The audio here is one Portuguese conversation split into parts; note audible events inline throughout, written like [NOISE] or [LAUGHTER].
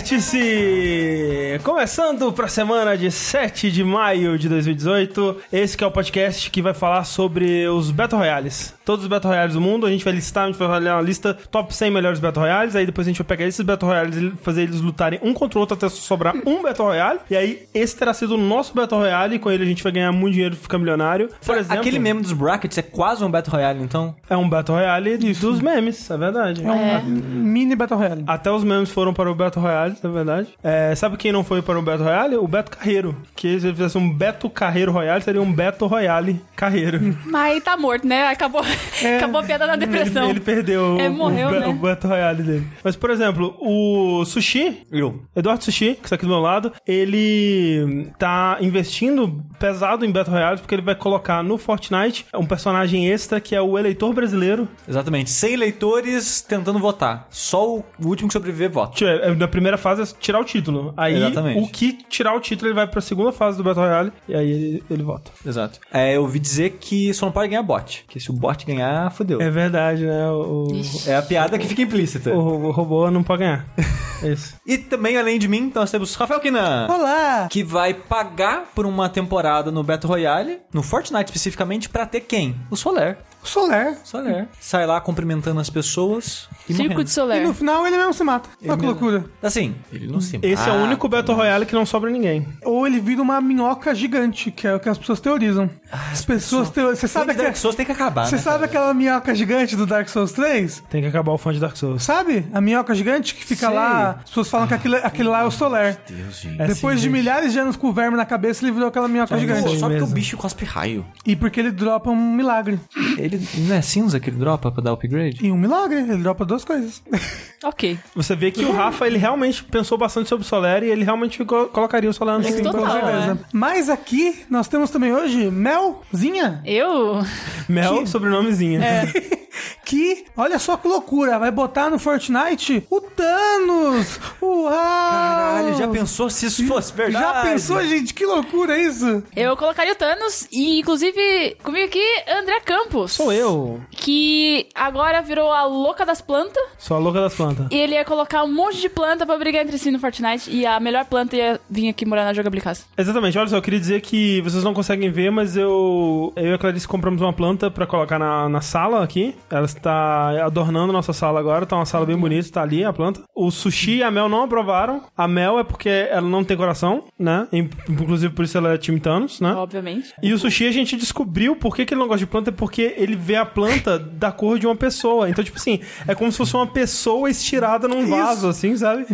Vértice! Começando para a semana de 7 de maio de 2018. Esse que é o podcast que vai falar sobre os Battle Royales. Todos os Battle Royales do mundo, a gente vai listar, a gente vai fazer uma lista top 100 melhores Battle Royales, aí depois a gente vai pegar esses Battle Royales e fazer eles lutarem um contra o outro até sobrar um Battle Royale. E aí esse terá sido o nosso Battle Royale e com ele a gente vai ganhar muito dinheiro e ficar milionário. Por exemplo, Aquele meme dos brackets é quase um Battle Royale, então. é um Battle Royale dos memes, é verdade. É. Mini Battle Royale. Até os memes foram para o Beto Royale, na verdade. É, sabe quem não foi para o Beto Royale? O Beto Carreiro. Que se ele fizesse um Beto Carreiro Royale, seria um Beto Royale Carreiro. Mas tá morto, né? Acabou, [LAUGHS] acabou a piada na depressão. Ele, ele perdeu É, o, morreu, o, né? o Beto Royale dele. Mas, por exemplo, o Sushi, Eu. Eduardo Sushi, que está aqui do meu lado, ele tá investindo pesado em Battle Royale porque ele vai colocar no Fortnite um personagem extra que é o eleitor brasileiro. Exatamente. 100 eleitores tentando votar. Só o último que sobreviver vota. É- Na primeira fase é tirar o título. Aí, Exatamente. o que tirar o título, ele vai pra segunda fase do Battle Royale e aí ele, ele vota. Exato. É, eu ouvi dizer que só não pode ganhar bot. Que se o bot ganhar, fodeu. É É, verdade, né? O, Ixi. a piada que fica implícita. o, o robô não pode ganhar. [LAUGHS] É Isso. E também, além de mim, nós temos Rafael Kinan. Olá! Que vai pagar por uma temporada no Battle Royale, no Fortnite especificamente, pra ter quem? O Soler. Soler. Soler. Sai lá cumprimentando as pessoas e Circo morrendo. de E Soler. no final ele mesmo se mata. Olha que mesmo. loucura. Assim, ele não se Esse é o mata, único Battle Royale que não sobra ninguém. Ou ele vira uma minhoca gigante, que é o que as pessoas teorizam. as pessoas teorizam. Você sabe, que Dark. Souls tem que acabar, Você né? sabe aquela minhoca gigante do Dark Souls 3? Tem que acabar o fã de Dark Souls. Sabe? A minhoca gigante que fica Sei. lá. As pessoas falam que aquele, aquele lá é o Soler. Deus, gente. É Depois assim, de gente. milhares de anos com o verme na cabeça, ele virou aquela minhoca É gigante. Só porque o bicho cospe raio. E porque ele dropa um milagre. Ele não é cinza que ele dropa pra dar upgrade? E um milagre, ele dropa duas coisas. [LAUGHS] Ok. Você vê que o Rafa, ele realmente pensou bastante sobre o Soler e ele realmente co- colocaria o Soler no Sim, total, com certeza. é. Mas aqui nós temos também hoje Melzinha. Eu? Mel, sobrenomezinha. [LAUGHS] Que, olha só que loucura, vai botar no Fortnite o Thanos! Uau! Caralho, já pensou se isso fosse verdade? Já pensou, gente? Que loucura isso! Eu colocaria o Thanos e, inclusive, comigo aqui, André Campos. Sou eu. Que agora virou a louca das plantas. Sou a louca das plantas. E ele ia colocar um monte de planta pra brigar entre si no Fortnite. E a melhor planta ia vir aqui morar na Jogabilicasa. Exatamente, olha só, eu queria dizer que vocês não conseguem ver, mas eu, eu e a Clarice compramos uma planta pra colocar na, na sala aqui. Ela está adornando nossa sala agora, tá uma sala bem bonita, tá ali a planta. O sushi e a Mel não aprovaram. A Mel é porque ela não tem coração, né? Inclusive por isso ela é time Thanos, né? Obviamente. E o sushi a gente descobriu por que, que ele não gosta de planta, é porque ele vê a planta da cor de uma pessoa. Então, tipo assim, é como se fosse uma pessoa estirada num vaso, assim, sabe?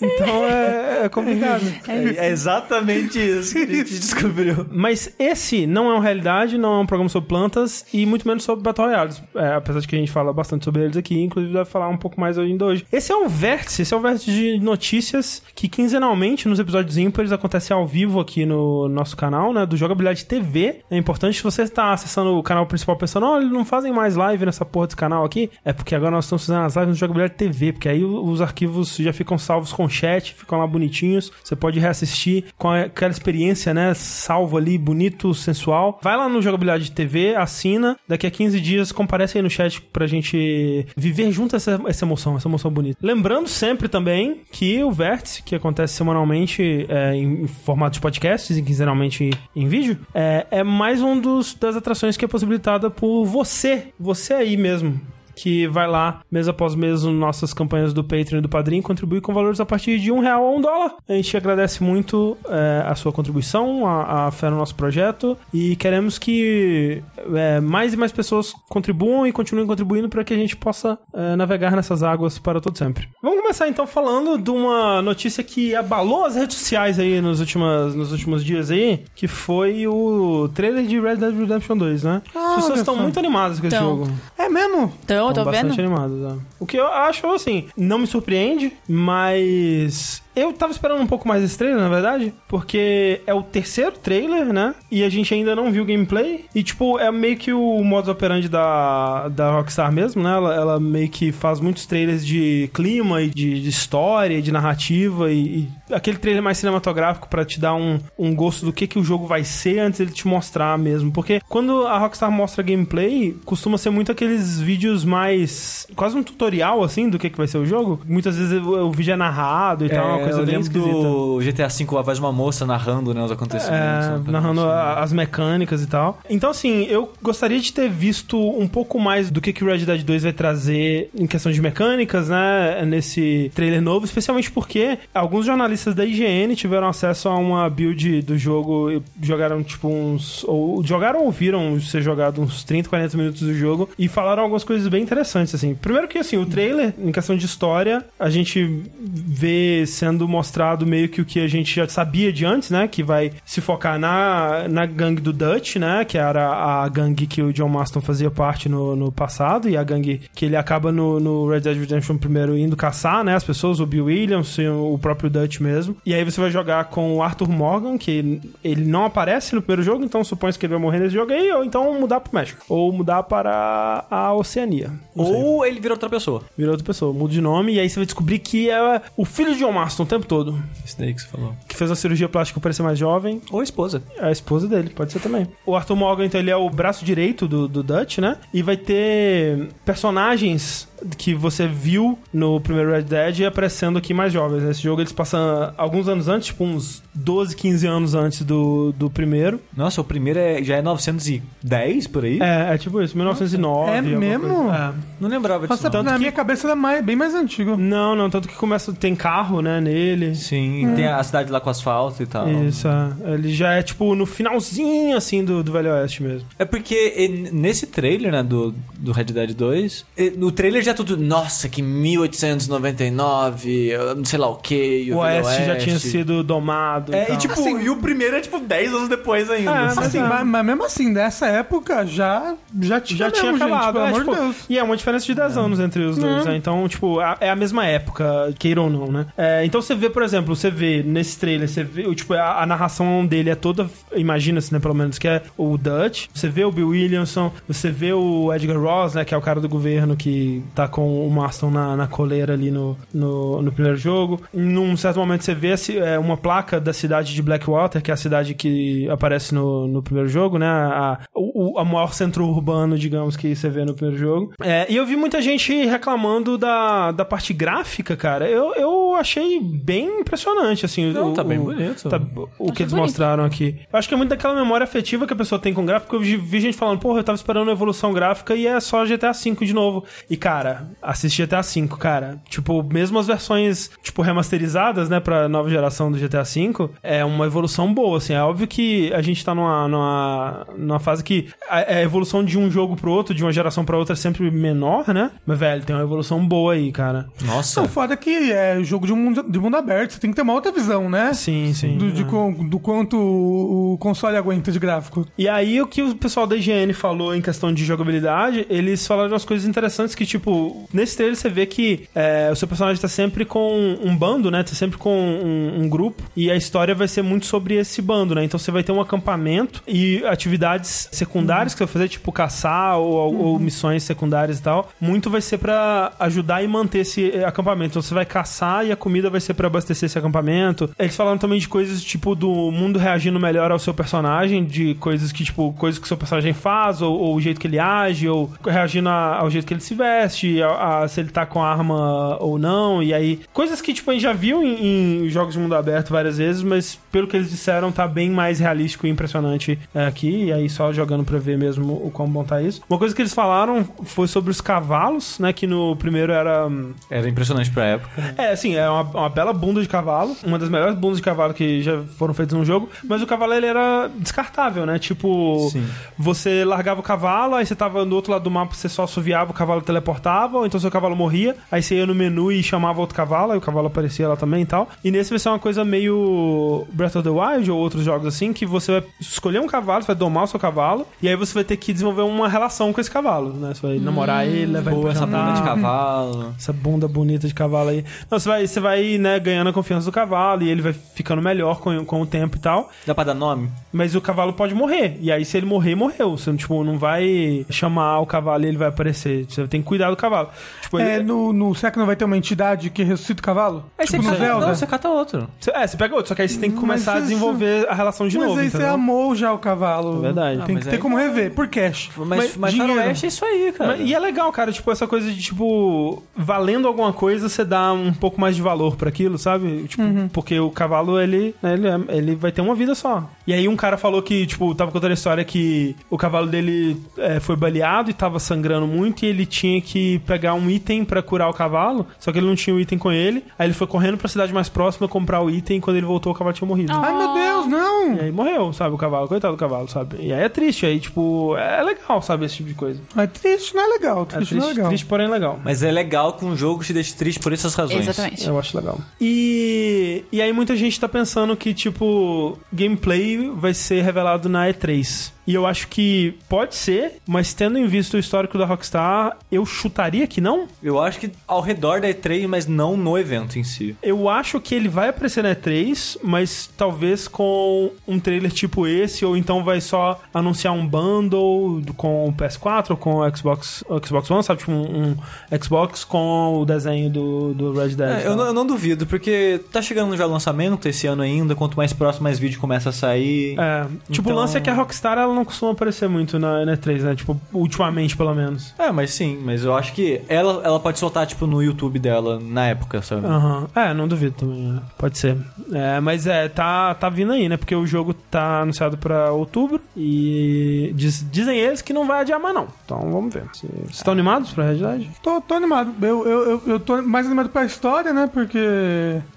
Então é, é complicado. É, é exatamente isso que a gente descobriu. Mas esse não é uma realidade, não é um programa sobre plantas e muito menos sobre Battle Royales. É, apesar de que a gente fala bastante sobre eles aqui, inclusive vai falar um pouco mais ainda hoje. Esse é um vértice, esse é um vértice de notícias que quinzenalmente nos episódios ímpares acontece ao vivo aqui no nosso canal, né, do Jogabilidade TV. É importante se você está acessando o canal principal pensando, ó, eles não fazem mais live nessa porra desse canal aqui, é porque agora nós estamos fazendo as lives no Jogabilidade TV, porque aí o- os arquivos já ficam salvos com chat, ficam lá bonitinhos, você pode reassistir com aquela experiência, né, salvo ali, bonito, sensual. Vai lá no Jogabilidade TV, assina, daqui a 15 dias comparece aí no chat pra gente viver junto essa, essa emoção, essa emoção bonita. Lembrando sempre também que o Vértice, que acontece semanalmente é, em, em formato de podcasts e quinzenalmente em vídeo, é, é mais um dos, das atrações que é possibilitada por você, você aí mesmo que vai lá, mês após mês, nas nossas campanhas do Patreon e do Padrim, contribui com valores a partir de um real ou um dólar. A gente agradece muito é, a sua contribuição, a, a fé no nosso projeto e queremos que é, mais e mais pessoas contribuam e continuem contribuindo para que a gente possa é, navegar nessas águas para todo sempre. Vamos começar então falando de uma notícia que abalou as redes sociais aí nos, últimas, nos últimos dias aí, que foi o trailer de Red Dead Redemption 2, né? Ah, As pessoas estão muito animadas com esse Então. jogo. É mesmo? Então, Estão tô bastante vendo. animados. é. O que eu acho, assim, não me surpreende, mas Eu tava esperando um pouco mais desse trailer, na verdade, porque é o terceiro trailer, né? E a gente ainda não viu gameplay. E, tipo, é meio que o modus operandi da, da Rockstar mesmo, né? Ela, ela meio que faz muitos trailers de clima e de, de história, de narrativa e, e aquele trailer mais cinematográfico pra te dar um, um gosto do que, que o jogo vai ser antes dele te mostrar mesmo. Porque quando a Rockstar mostra gameplay, costuma ser muito aqueles vídeos mais. quase um tutorial, assim, do que, que vai ser o jogo. Muitas vezes o, o vídeo é narrado e tal, uma coisa eu bem lembro esquisita. do GTA V, a voz de uma moça narrando né, os acontecimentos. É, coisa narrando a- as mecânicas e tal. Então, assim, eu gostaria de ter visto um pouco mais do que, que o Red Dead 2 vai trazer em questão de mecânicas, né? Nesse trailer novo, especialmente porque alguns jornalistas da IGN tiveram acesso a uma build do jogo e jogaram, tipo, uns. Ou jogaram ou viram ser jogado uns 30, 40 minutos do jogo e falaram algumas coisas bem interessantes, assim. Primeiro que, assim, o trailer, em questão de história, a gente vê sendo mostrado meio que o que a gente já sabia de antes, né? Que vai se focar na, na gangue do Dutch, né? Que era a gangue que o John Marston fazia parte no, no passado e a gangue que ele acaba no, no Red Dead Redemption primeiro indo caçar, né? As pessoas, o Bill Williams e o próprio Dutch mesmo. E aí você vai jogar com o Arthur Morgan, que ele não aparece no primeiro jogo, então supõe que ele vai morrer nesse jogo aí, ou então mudar pro México. Ou mudar para a Oceania. Ou ele vira outra pessoa. Vira outra pessoa, muda de nome e aí você vai descobrir que é o filho de John Marston o tempo todo. Daí que você falou. Que fez a cirurgia plástica pra parecer mais jovem. Ou a esposa. É a esposa dele, pode ser também. O Arthur Morgan, então, ele é o braço direito do, do Dutch, né? E vai ter personagens que você viu no primeiro Red Dead aparecendo aqui mais jovens. Nesse jogo eles passam alguns anos antes, tipo uns 12, 15 anos antes do, do primeiro. Nossa, o primeiro é, já é 910 por aí? É, é tipo isso, 1909. É mesmo? coisa. É. Não lembrava disso. Nossa, não. na minha cabeça era mais, bem mais antigo. Não, não, tanto que começa, tem carro, né, nele. Sim, tem a cidade lá com asfalto e tal. Isso, é. ele já é tipo no finalzinho assim do, do Velho Oeste mesmo. É porque e, nesse trailer, né, do, do Red Dead 2, e, no trailer já é tudo, nossa, que 1899, eu não sei lá o que, O Oeste, já tinha sido domado. É, tal. e tipo, Assim, e o primeiro é tipo 10 anos depois ainda. É, assim. Assim, é. mas, mas mesmo assim, dessa época já, já tinha, já tinha mesmo, gente, acabado. pelo é, amor tipo, de Deus. E é uma diferença de 10 anos entre os dois, né? Então, tipo, a- é a mesma época, queira ou não, né? É, então você vê, por exemplo, você vê nesse trailer, você vê, tipo, a, a narração dele é toda, imagina-se, né, pelo menos, que é o Dutch. Você vê o Bill Williamson, você vê o Edgar Ross, né, que é o cara do governo que tá com o Marston na, na coleira ali no, no, no primeiro jogo. Num certo momento você vê assim, é, uma placa da cidade de Blackwater, que é a cidade que aparece no, no primeiro jogo, né? A, o, a maior centro urbano, digamos, que você vê no primeiro jogo. É, e eu vi muita gente reclamando da, da parte gráfica, cara. Eu, eu achei bem impressionante, assim. Não, o, tá bem o- bonito. tá- o que eles bonito. mostraram aqui. Eu acho que é muito daquela memória afetiva que a pessoa tem com gráfico. Eu vi- vi gente falando, porra, eu tava esperando a evolução gráfica e é só GTA V de novo. E, cara, assistir GTA V, cara. Tipo, mesmo as versões, tipo, remasterizadas, né, pra nova geração do GTA V, é uma evolução boa, assim. É óbvio que a gente tá numa, numa, numa fase que a, a evolução de um jogo pro outro, de uma geração pra outra, é sempre menor, né? Mas, velho, tem uma evolução boa aí, cara. Nossa. Não, foda que é jogo de mundo, de mundo aberto, você tem que ter uma outra visão, né? Sim, sim. Do, de é. com- do quanto o o console aguenta de gráfico. E aí, o que o pessoal da IGN falou em questão de jogabilidade, eles falaram umas coisas interessantes que, tipo, nesse trailer você vê que é, o seu personagem tá sempre com um bando, né? Tá sempre com um, um grupo. E a história vai ser muito sobre esse bando, né? Então você vai ter um acampamento e atividades secundárias que você vai fazer, tipo caçar ou, ou missões secundárias e tal. Muito vai ser pra ajudar e manter esse eh, acampamento. Então você vai caçar e a comida vai ser pra abastecer esse acampamento. Eles falaram também de coisas tipo do mundo reagindo melhor ao seu personagem, de coisas que, tipo, coisas que o seu personagem faz, ou, ou o jeito que ele age, ou reagindo a- ao jeito que ele se veste, a, a- se ele tá com arma ou não. E aí, coisas que, tipo, a gente já viu em, em jogos de mundo aberto várias vezes, mas pelo que eles disseram, tá bem mais realístico e impressionante é, aqui. E aí, só jogando pra ver mesmo o quão bom tá isso. Uma coisa que eles falaram foi sobre os cavalos, né? Que no primeiro era. hum, Era impressionante pra época. é, assim, é uma, uma bela bunda de cavalo. Uma das melhores bundas de cavalo que já foram feitas num jogo. Mas o cavalo, ele era descartável, né? Tipo, Sim. você largava o cavalo, aí você tava do outro lado do mapa, você só assoviava, o cavalo teleportava, ou então seu cavalo morria. Aí você ia no menu e chamava outro cavalo, aí o cavalo aparecia lá também e tal. E nesse vai ser uma coisa meio Breath of the Wild ou outros jogos assim, que você vai escolher um cavalo, você vai domar o seu cavalo, e aí você vai ter que desenvolver uma relação com esse cavalo, né? Você vai namorar ele, levar ele Boa essa bunda de cavalo. Essa bunda bonita de cavalo aí. Não, você vai, você vai, né, ganhando a confiança do cavalo e ele vai ficando melhor com, com o tempo e tal. Dá pra dar nome? Mas o cavalo pode morrer. E aí, se ele morrer, morreu. Você tipo, não vai chamar o cavalo e ele vai aparecer. Você tem que cuidar do cavalo. Tipo, É, ele- no, no, será que não vai ter uma entidade que ressuscita o cavalo? Aí tipo você no cata- Zelda? Não, você cata outro. Cê- É, você pega outro, só que aí você tem que Mas começar a isso- desenvolver a relação de Mas novo. aí você entendeu? amou já o cavalo. É verdade. Tem Ah, que mas ter aí- como rever, por cash. Mas, Mas mas dinheiro. Faroeste é isso aí, cara. Mas- e é legal, cara, tipo, essa coisa de, tipo, valendo alguma coisa, você dá um pouco mais de valor pra aquilo, sabe? Tipo, Uhum. porque o cavalo, ele, né, ele, é- ele vai ter uma vida só. E aí um cara falou que, tipo, tava contando a história que o cavalo dele é, foi baleado e tava sangrando muito e ele tinha que pegar um item pra curar o cavalo, só que ele não tinha o item com ele. Aí ele foi correndo pra cidade mais próxima comprar o item e quando ele voltou o cavalo tinha morrido. Ah. Ai, meu Deus, não! E aí morreu, sabe, o cavalo, coitado do cavalo, sabe? E aí é triste, aí, tipo, é legal, sabe, esse tipo de coisa. É triste, não é legal. É Triste, triste, não é legal. triste porém legal. Mas é legal que um jogo te deixe triste por essas razões. Exatamente. Eu acho legal. E, e aí muita gente tá pensando que, tipo, gameplay vai ser revelado na E3. E eu acho que pode ser, mas tendo em vista o histórico da Rockstar, eu chutaria que não. Eu acho que ao redor da E3, mas não no evento em si. Eu acho que ele vai aparecer na E3, mas talvez com um trailer tipo esse, ou então vai só anunciar um bundle com o PS4 ou com o Xbox, Xbox One, sabe? Tipo um, um Xbox com o desenho do, do Red Dead. É, eu, não, eu não duvido, porque tá chegando já o lançamento esse ano ainda. Quanto mais próximo, mais vídeo começa a sair. É, tipo, Então- o lance é que a Rockstar ela não costuma aparecer muito na E3, né? Tipo, ultimamente, pelo menos. É, mas sim, mas eu acho que ela, ela pode soltar, tipo, no YouTube dela na época, sabe? Aham. É, não duvido também. é. Pode ser. É, mas é, tá, tá vindo aí, né? Porque o jogo tá anunciado pra outubro e diz- dizem eles que não vai adiar mais, não. Então vamos ver. Vocês estão animados pra realidade? Tô, tô animado. Eu, eu, eu, eu tô mais animado pra história, né? Porque,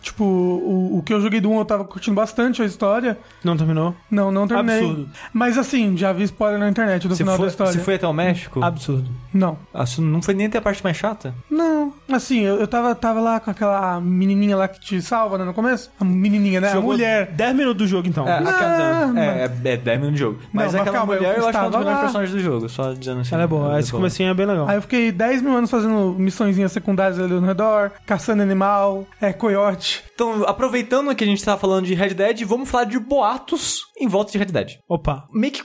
tipo, o, o que eu joguei do 1 eu tava curtindo bastante a história. Não terminou? Não, não terminei. Absurdo. Mas assim, já vi spoiler na internet do Você final foi, da história. você foi até o México? Absurdo. Não. Ah, Isso não foi nem até a parte mais chata? Não. Assim, eu, eu tava, tava lá com aquela menininha lá que te salva, né, no começo? A menininha, né? A Jogou mulher. 10 minutos do jogo, então. É, Não, aquela- mas- é, é, é 10 minutos de jogo. Mas mas aquela calma, mulher eu eu, acho que é um dos estava melhores personagens do jogo, só dizendo assim. Ela é boa. Esse boa. comecinho é bem legal. Aí eu fiquei 10 mil anos fazendo missõezinhas secundárias ali no redor, caçando animal, é, coiote. Então, aproveitando que a gente tá falando de Red Dead, vamos falar de boatos em volta de Red Dead. Opa. Meio que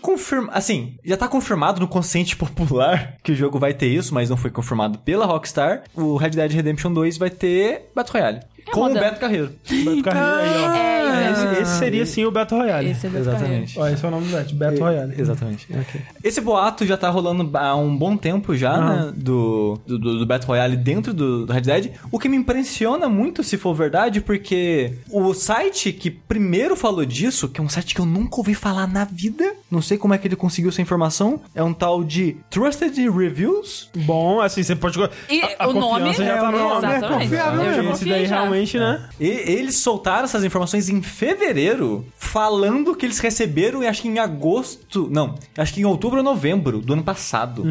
Assim, já tá confirmado no consciente [LAUGHS] popular que o jogo vai ter isso, mas não foi confirmado pela Rockstar. O Red Dead Redemption 2 vai ter Battle Royale. Com moda. o Beto Carreiro. [LAUGHS] Beto Carreiro aí, ó. É, Esse, esse seria sim o Battle Royale. Esse é do Exatamente. Ó, esse é o nome do Bet, Battle Royale. Exatamente. Ok. Esse boato já tá rolando há um bom tempo já, Ah. né? Do, do, do Battle Royale dentro do, do Red Dead. O que me impressiona muito, se for verdade, porque o site que primeiro falou disso, que é um site que eu nunca ouvi falar na vida, não sei como é que ele conseguiu essa informação, é um tal de Trusted Reviews. Bom, assim, você pode... E a, a o nome já tá no nome. Exatamente. confiável Eu já. Esse daí já. realmente, né? E eles soltaram essas informações em fevereiro, falando que eles receberam, e acho que em agosto. Não, acho que em outubro ou novembro do ano passado.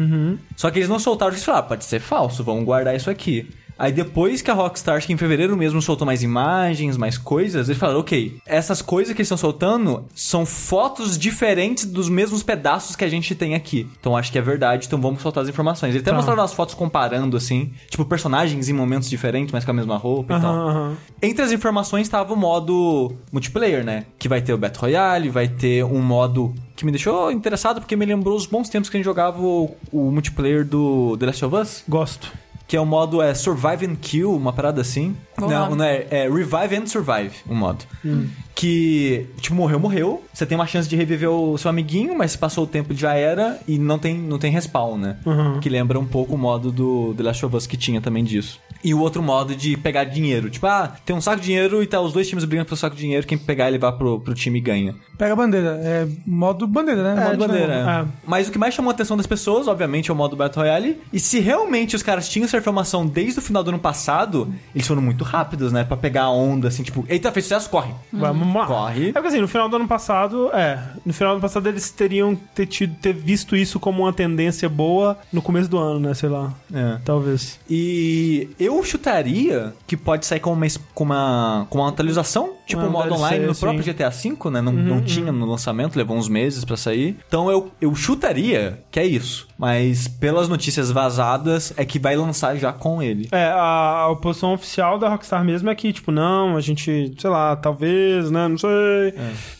Só que eles não soltaram, eles falaram, ah, pode ser falso, vamos guardar isso aqui. Aí depois que a Rockstar, acho que em fevereiro mesmo, soltou mais imagens, mais coisas, eles falaram, ok, essas coisas que eles estão soltando são fotos diferentes dos mesmos pedaços que a gente tem aqui. Então acho que é verdade, então vamos soltar as informações. Eles até Tá. mostraram as fotos comparando, assim, tipo, personagens em momentos diferentes, mas com a mesma roupa e tal. Aham. Entre as informações estava o modo multiplayer, né? Que vai ter o Battle Royale, vai ter um modo que me deixou interessado porque me lembrou os bons tempos que a gente jogava o, o multiplayer do The Last of Us, Gosto. Que é o modo é, Survive and Kill, uma parada assim. Não, nome. não é, é Revive and Survive, o modo. Que, tipo, morreu, morreu. Você tem uma chance de reviver o seu amiguinho, mas se passou o tempo já era e não tem, não tem respawn, né? Uhum. Que lembra um pouco o modo do The Last of Us que tinha também disso. E o outro modo de pegar dinheiro. Tipo, ah, tem um saco de dinheiro e tá os dois times brigando pelo saco de dinheiro. Quem pegar ele vai pro, pro time e ganha. Pega a bandeira. É modo bandeira, né? É, modo bandeira. É. Mas o que mais chamou a atenção das pessoas, obviamente, é o modo Battle Royale. E se realmente os caras tinham essa informação desde o final do ano passado, eles foram muito rápidos, né? Pra pegar a onda, assim, tipo, eita, fez sucesso, corre. Vamos Corre. É porque assim, no final do ano passado, é. No final do ano passado eles teriam ter, tido, ter visto isso como uma tendência boa no começo do ano, né? Sei lá. É. Talvez. E eu chutaria que pode sair com uma, com uma, com uma atualização tipo o modo online no sim. próprio GTA V, né? Não, não tinha no lançamento, levou uns meses pra sair. Então eu, eu chutaria que é isso. Mas pelas notícias vazadas, é que vai lançar já com ele. É, a, a posição oficial da Rockstar mesmo é que, tipo, não, a gente, sei lá, talvez, né, não sei,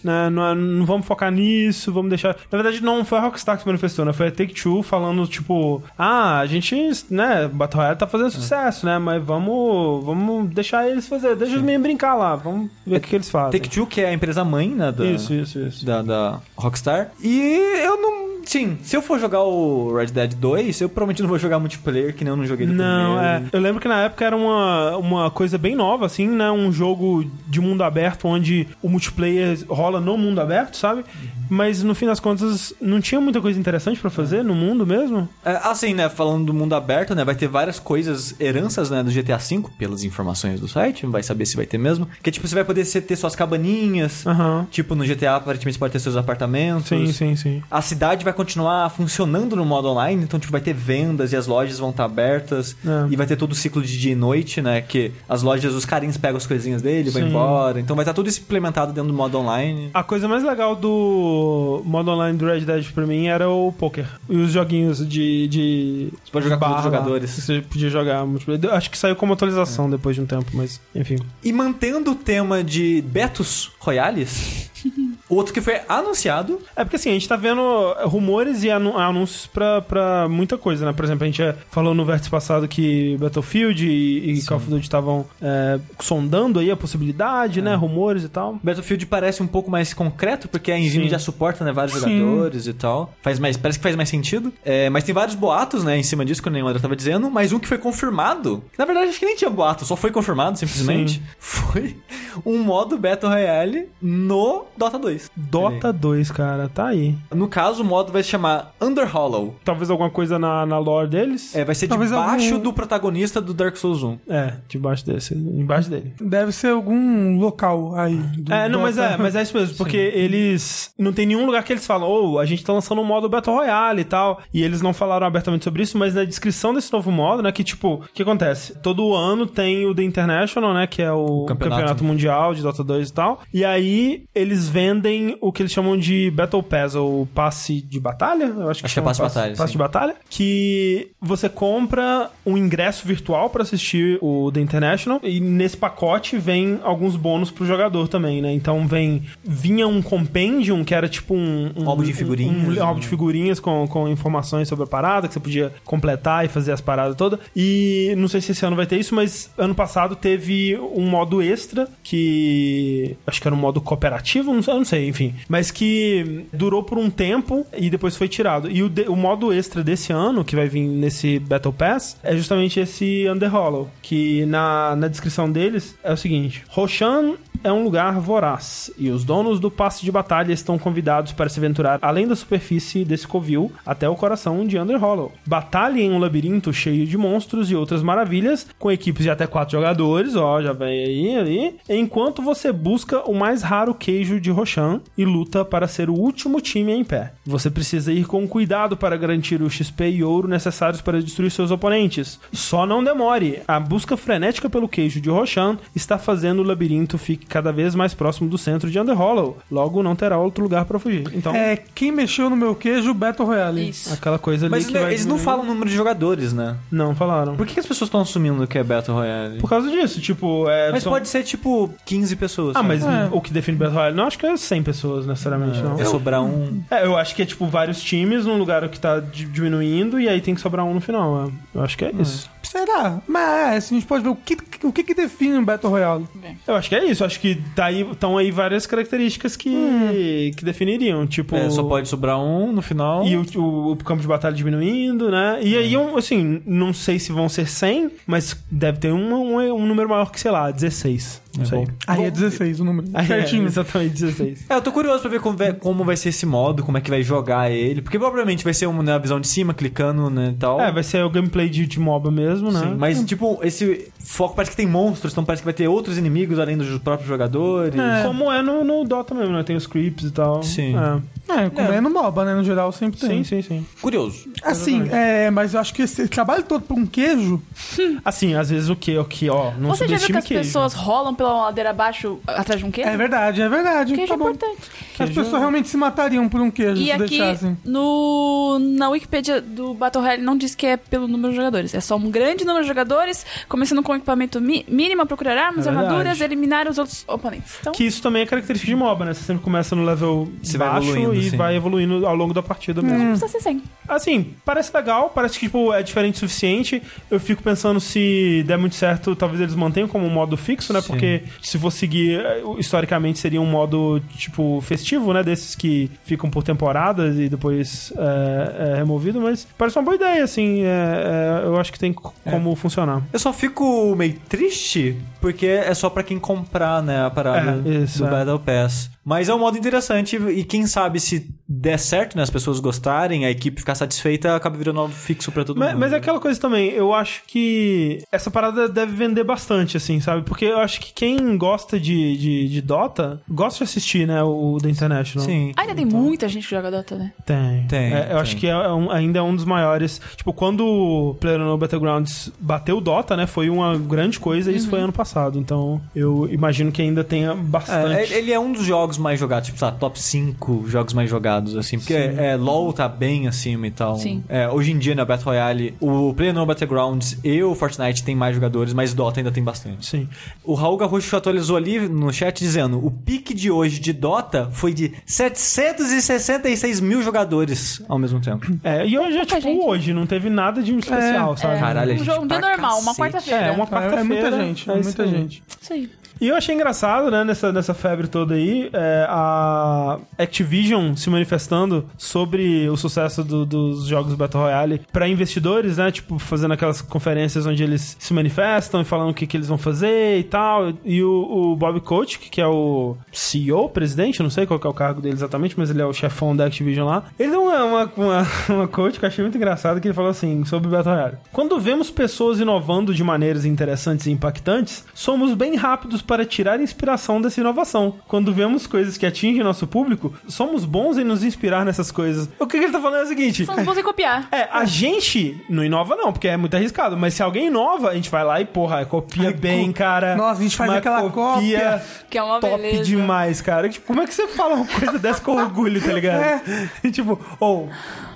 né, não, é- não vamos focar nisso, vamos deixar... Na verdade, não foi a Rockstar que se manifestou, né, foi a Take-Two falando, tipo, ah, a gente, né, Battle Royale tá fazendo sucesso, né, mas vamos, vamos deixar eles fazer, deixa os meninos brincar lá, vamos ver o que, que eles fazem. Take-Two, que é a empresa mãe, né? Da, Isso, isso, isso. Da, da Rockstar. E eu não... Sim, se eu for jogar o Red Dead 2, eu provavelmente não vou jogar multiplayer, que nem eu não joguei do Não, é. Eu lembro que na época era uma, uma coisa bem nova, assim, né? Um jogo de mundo aberto onde o multiplayer rola no mundo aberto, sabe? Mas no fim das contas não tinha muita coisa interessante pra fazer no mundo mesmo. É, assim, né, falando do mundo aberto, né, vai ter várias coisas, heranças, né, do GTA V, pelas informações do site, não vai saber se vai ter mesmo. Que, tipo, você vai poder ter suas cabaninhas, Aham. tipo, no GTA, aparentemente, você pode ter seus apartamentos. Sim, sim, sim. A cidade vai continuar funcionando no modo online, então, tipo, vai ter vendas e as lojas vão estar abertas. É. E vai ter todo o ciclo de dia e noite, né, que as lojas, os carinhos pegam as coisinhas dele, vão Sim. embora. Então vai estar tudo isso implementado dentro do modo online. A coisa mais legal do modo online do Red Dead pra mim era o poker. E os joguinhos de. de Você pode jogar com barra outros lá, jogadores. Você podia jogar multiplayer. Acho que saiu como atualização depois de um tempo, mas enfim. E mantendo o tema de Betos Royales, [LAUGHS] outro que foi anunciado É porque assim, a gente tá vendo rumores e anu- anúncios pra, pra muita coisa, né? Por exemplo, a gente é, falou no vértice passado que Battlefield e, e Call of Duty estavam é, sondando aí a possibilidade, né? Rumores e tal. Battlefield parece um pouco mais concreto, porque a engine Sim. já suporta né, vários Sim. jogadores e tal. Faz mais, parece que faz mais sentido. É, mas tem vários boatos, né, em cima disso, que o André tava dizendo. Mas um que foi confirmado, que, na verdade acho que nem tinha boato, só foi confirmado simplesmente, Sim. [LAUGHS] foi um modo Battle Royale no Dota 2. Dota 2, cara, tá aí. No caso, o modo vai se chamar Under Hollow. Talvez alguma coisa na, na lore deles. É, vai ser Talvez debaixo algum- do protagonista do Dark Souls 1. É, debaixo desse, embaixo dele. Deve ser algum local aí. do É, não, mas Dota. é, mas é isso mesmo, [LAUGHS] porque eles. Não tem nenhum lugar que eles falam, ô, a gente tá lançando um modo Battle Royale e tal. E eles não falaram abertamente sobre isso, mas na descrição desse novo modo, né, que tipo, o que acontece? Todo ano tem o The International, né, que é o campeonato. campeonato. mundial de Dota 2 e tal. E aí eles vendem o que eles chamam de Battle Pass, ou passe de batalha? Eu acho que, Acho que é passe de batalha, Passe sim. de batalha. Que você compra um ingresso virtual pra assistir o The International. E nesse pacote vem alguns bônus pro jogador também, né? Então vem. Vinha um compendium que era tipo um. Um álbum de figurinhas, Um, um né? álbum de figurinhas com, com informações sobre a parada, que você podia completar e fazer as paradas todas. E não sei se esse ano vai ter isso, mas ano passado teve um modo extra que. Acho que era modo cooperativo, não sei, eu não sei, enfim. Mas que durou por um tempo e depois foi tirado. E o, de- o modo extra desse ano, que vai vir nesse Battle Pass, é justamente esse Under Hollow. Que na, na descrição deles é o seguinte: Roshan é um lugar voraz, e os donos do passe de batalha estão convidados para se aventurar além da superfície desse covil até o coração de Under Hollow. Batalhe em um labirinto cheio de monstros e outras maravilhas, com equipes de até quatro jogadores, ó, já vem aí, ali, enquanto você busca o mais raro queijo de Roshan e luta para ser o último time em pé. Você precisa ir com cuidado para garantir o XP e ouro necessários para destruir seus oponentes. Só não demore. A busca frenética pelo queijo de Roshan está fazendo o labirinto fique cada vez mais próximo do centro de Under Hollow. Logo, não terá outro lugar para fugir. Então, É, quem mexeu no meu queijo, Battle Royale. Isso. aquela coisa ali Mas que vai eles não falam o número de jogadores, né? Não falaram. Por que, que as pessoas estão assumindo que é Battle Royale? Por causa disso, tipo... É, Mas são- pode ser tipo 15 pessoas. Ah, sabe? mas É. o que define Battle Royale, não acho que é 100 pessoas, necessariamente, não. É sobrar um. É, eu acho que é tipo vários times num lugar que tá di- diminuindo e aí tem que sobrar um no final. é. Eu acho que é isso. Será? Mas assim, a gente pode ver o que, o que, que define um Battle Royale. Eu acho que é isso. Eu acho que tá aí, estão aí várias características que, que definiriam. Tipo. É, só pode sobrar um no final. E o, o- o campo de batalha diminuindo, né? E aí, um, assim, não sei se vão ser 100, mas deve ter um, um, um número maior que, sei lá, 16. Não É sei. bom. Aí é 16 o número. Aí é, certinho. exatamente 16. É, eu tô curioso pra ver como vai, como vai ser esse modo, como é que vai jogar ele. Porque provavelmente vai ser uma na visão de cima, clicando, né, e tal. É, vai ser o gameplay de, de MOBA mesmo, né? Sim, mas tipo, esse foco parece que tem monstros, então parece que vai ter outros inimigos além dos próprios jogadores. É. Como é no, no Dota mesmo, né? Tem os creeps e tal. Sim. É. É, é. no MOBA, né? No geral, sempre tem. Sim, sim, sim. Curioso. Assim, é, mas eu acho que esse trabalho todo por um queijo. [LAUGHS] Assim, às vezes o que, o que, ó, não Você já viu que as queijo. pessoas rolam pela ladeira abaixo atrás de um queijo? É verdade, é verdade. Queijo tá é bom. importante. As pessoas realmente se matariam por um queijo E se aqui, deixassem. no, na Wikipedia do Battle Royale, não diz que é pelo número de jogadores. É só um grande número de jogadores, começando com equipamento mi mínimo, a procurar armas, É armaduras, eliminar os outros oponentes. Então, Que isso também é característica de MOBA, né? Você sempre começa no level Você vai baixo evoluindo, e sim. vai evoluindo ao longo da partida mesmo. não precisa ser 100. Assim, parece legal, parece que tipo, é diferente o suficiente. Eu fico pensando se der muito certo, talvez eles mantenham como um modo fixo, né? Sim. Porque se for seguir, historicamente seria um modo tipo festivo, né? Desses que ficam por temporadas e depois é, é removido, mas parece uma boa ideia, assim. é- é, eu acho que tem c- como funcionar. Eu só fico meio triste porque é só pra quem comprar, né, a parada É, isso, do é. Battle Pass. Mas é um modo interessante e quem sabe se der certo, né, as pessoas gostarem, a equipe ficar satisfeita, acaba virando algo fixo pra todo Mas, mundo. mas é aquela coisa também, eu acho que essa parada deve vender bastante, assim, sabe? Porque eu acho que quem gosta de, de, de Dota gosta de assistir, né, o The International. Sim. Ainda tem muita gente que joga Dota, né? Tem. Tem, É, eu tem. acho que é um- ainda é um dos maiores. Tipo, quando o PlayerUnknown's Battlegrounds bateu o Dota, né? Foi uma grande coisa e isso foi ano passado. Então, eu imagino que ainda tenha bastante. É, ele é um dos jogos mais jogados, tipo, sei lá, top 5 jogos mais jogados, assim, porque é, LoL tá bem acima e tal. Sim. É, hoje em dia, na Battle Royale, o PlayerUnknown's Battlegrounds e o Fortnite tem mais jogadores, mas Dota ainda tem bastante. Sim. O Raul Garrucho atualizou ali no chat dizendo: o pique de hoje de Dota foi de 766 mil jogadores ao mesmo tempo. É, e hoje é tipo gente. hoje, não teve nada de especial, sabe? Caralho, é um, gente jogo, um dia normal, uma cacete. quarta-feira. É, uma É, quarta-feira. é muita gente, é isso muita gente. Isso aí. E eu achei engraçado, né, nessa, nessa febre toda aí, é, a Activision se manifestando sobre o sucesso do- dos jogos Battle Royale pra investidores, né, tipo, fazendo aquelas conferências onde eles se manifestam e falando o que, que eles vão fazer e tal. E o, o Bob Kotick, que é o CEO, presidente, não sei qual é o cargo dele exatamente, mas ele é o chefão da Activision lá. Ele deu uma, uma, uma, [LAUGHS] uma quote que eu achei muito engraçado, que ele falou assim, sobre Battle Royale. Quando vemos pessoas inovando de maneiras interessantes e impactantes, somos bem rápidos para tirar inspiração dessa inovação. Quando vemos coisas que atingem nosso público, somos bons em nos inspirar nessas coisas. O que, que ele tá falando é o seguinte... São bons em [LAUGHS] copiar. É, a gente não inova não, porque é muito arriscado, mas se alguém inova, a gente vai lá e, porra, copia Ai, bem, co- cara. Nossa, a gente faz aquela cópia. Que é uma top beleza. demais, cara. Tipo, como é que você fala uma coisa dessa com orgulho, tá ligado? E, tipo, ou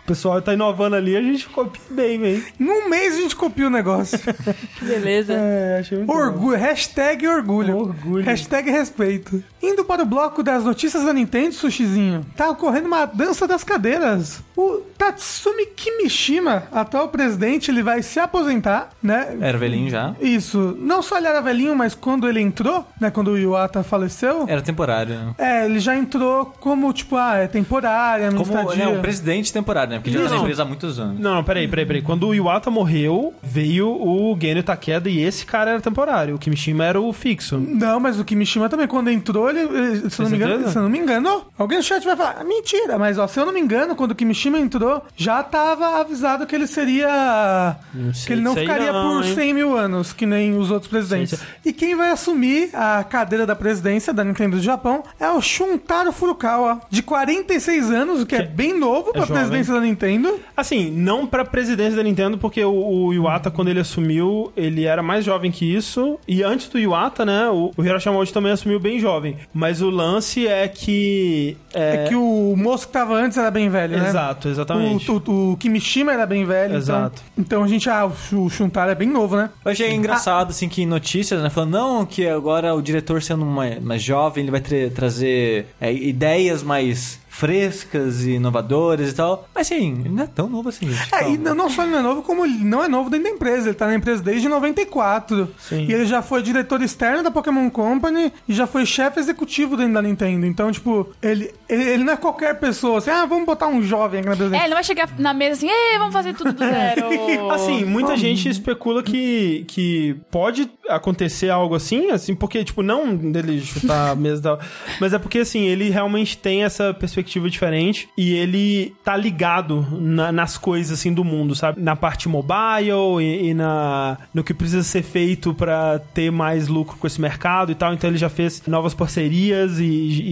o pessoal tá inovando ali, a gente copia bem, velho. Num mês a gente copia o negócio. [LAUGHS] Que beleza. É, achei muito bom. orgulho, hashtag orgulho. Orgulho. Hashtag respeito. Indo para o bloco das notícias da Nintendo, Sushizinho, tá ocorrendo uma dança das cadeiras. O Tatsumi Kimishima, atual presidente, ele vai se aposentar, né? Era velhinho já. Isso. Não só ele era velhinho, mas quando ele entrou, né? Quando o Iwata faleceu, Era temporário. né? é, ele já entrou como, tipo, ah, é temporária, não Como estadia. né, um presidente temporário, né? Porque já tá empresa há muitos anos. Não, não, peraí, peraí, peraí. Quando o Iwata morreu, veio o Genio Takeda e esse cara era temporário. O Kimishima era o fixo. Não, mas o Kimishima também, quando entrou, ele, ele- se, eu não me engano, se eu não me engano, alguém no chat vai falar, "Ah, mentira, mas ó, se eu não me engano, quando o Kimishima entrou, já tava avisado que ele seria. Sei que ele não ficaria não, por hein? 100 mil anos, que nem os outros presidentes. Sei, E quem vai assumir a cadeira da presidência da Nintendo do Japão é o Shuntaro Furukawa, de 46 anos, o que é, bem novo pra jovem. presidência da Nintendo. Assim, não pra presidência da Nintendo, porque o, o Iwata, quando ele assumiu, ele era mais jovem que isso. E antes do Iwata, né, o, o Hiroshi Yamauchi também assumiu bem jovem. Mas o lance é que... É, que o moço que tava antes era bem velho, né? Exato, exatamente. O, o- o Kimishima era bem velho. Exato. Então, então a gente, ah, o Shuntaro é bem novo, né? Eu achei engraçado, assim, que em notícias, né? Falando, não, que agora o diretor sendo mais, mais jovem, ele vai tra- trazer é, ideias mais frescas e inovadoras e tal. Mas assim, ele não é tão novo assim, gente. É, e Calma. não não só ele não é novo, como ele não é novo dentro da empresa. Ele tá na empresa desde 94. Sim. E ele já foi diretor externo da Pokémon Company e já foi chefe executivo dentro da Nintendo. Então, tipo, ele, ele, ele não é qualquer pessoa assim, ah, vamos botar um jovem aqui na É, presidência. ele não vai chegar na mesa assim, Ei, vamos fazer tudo do zero. [LAUGHS] Assim, muita gente especula que, que pode acontecer algo assim, assim, porque, tipo, não dele chutar a mesa e tal, mas é porque, assim, ele realmente tem essa perspectiva perspectiva diferente e ele tá ligado na- nas coisas assim do mundo, sabe? Na parte mobile e, e na no que precisa ser feito pra ter mais lucro com esse mercado e tal. Então ele já fez novas parcerias e,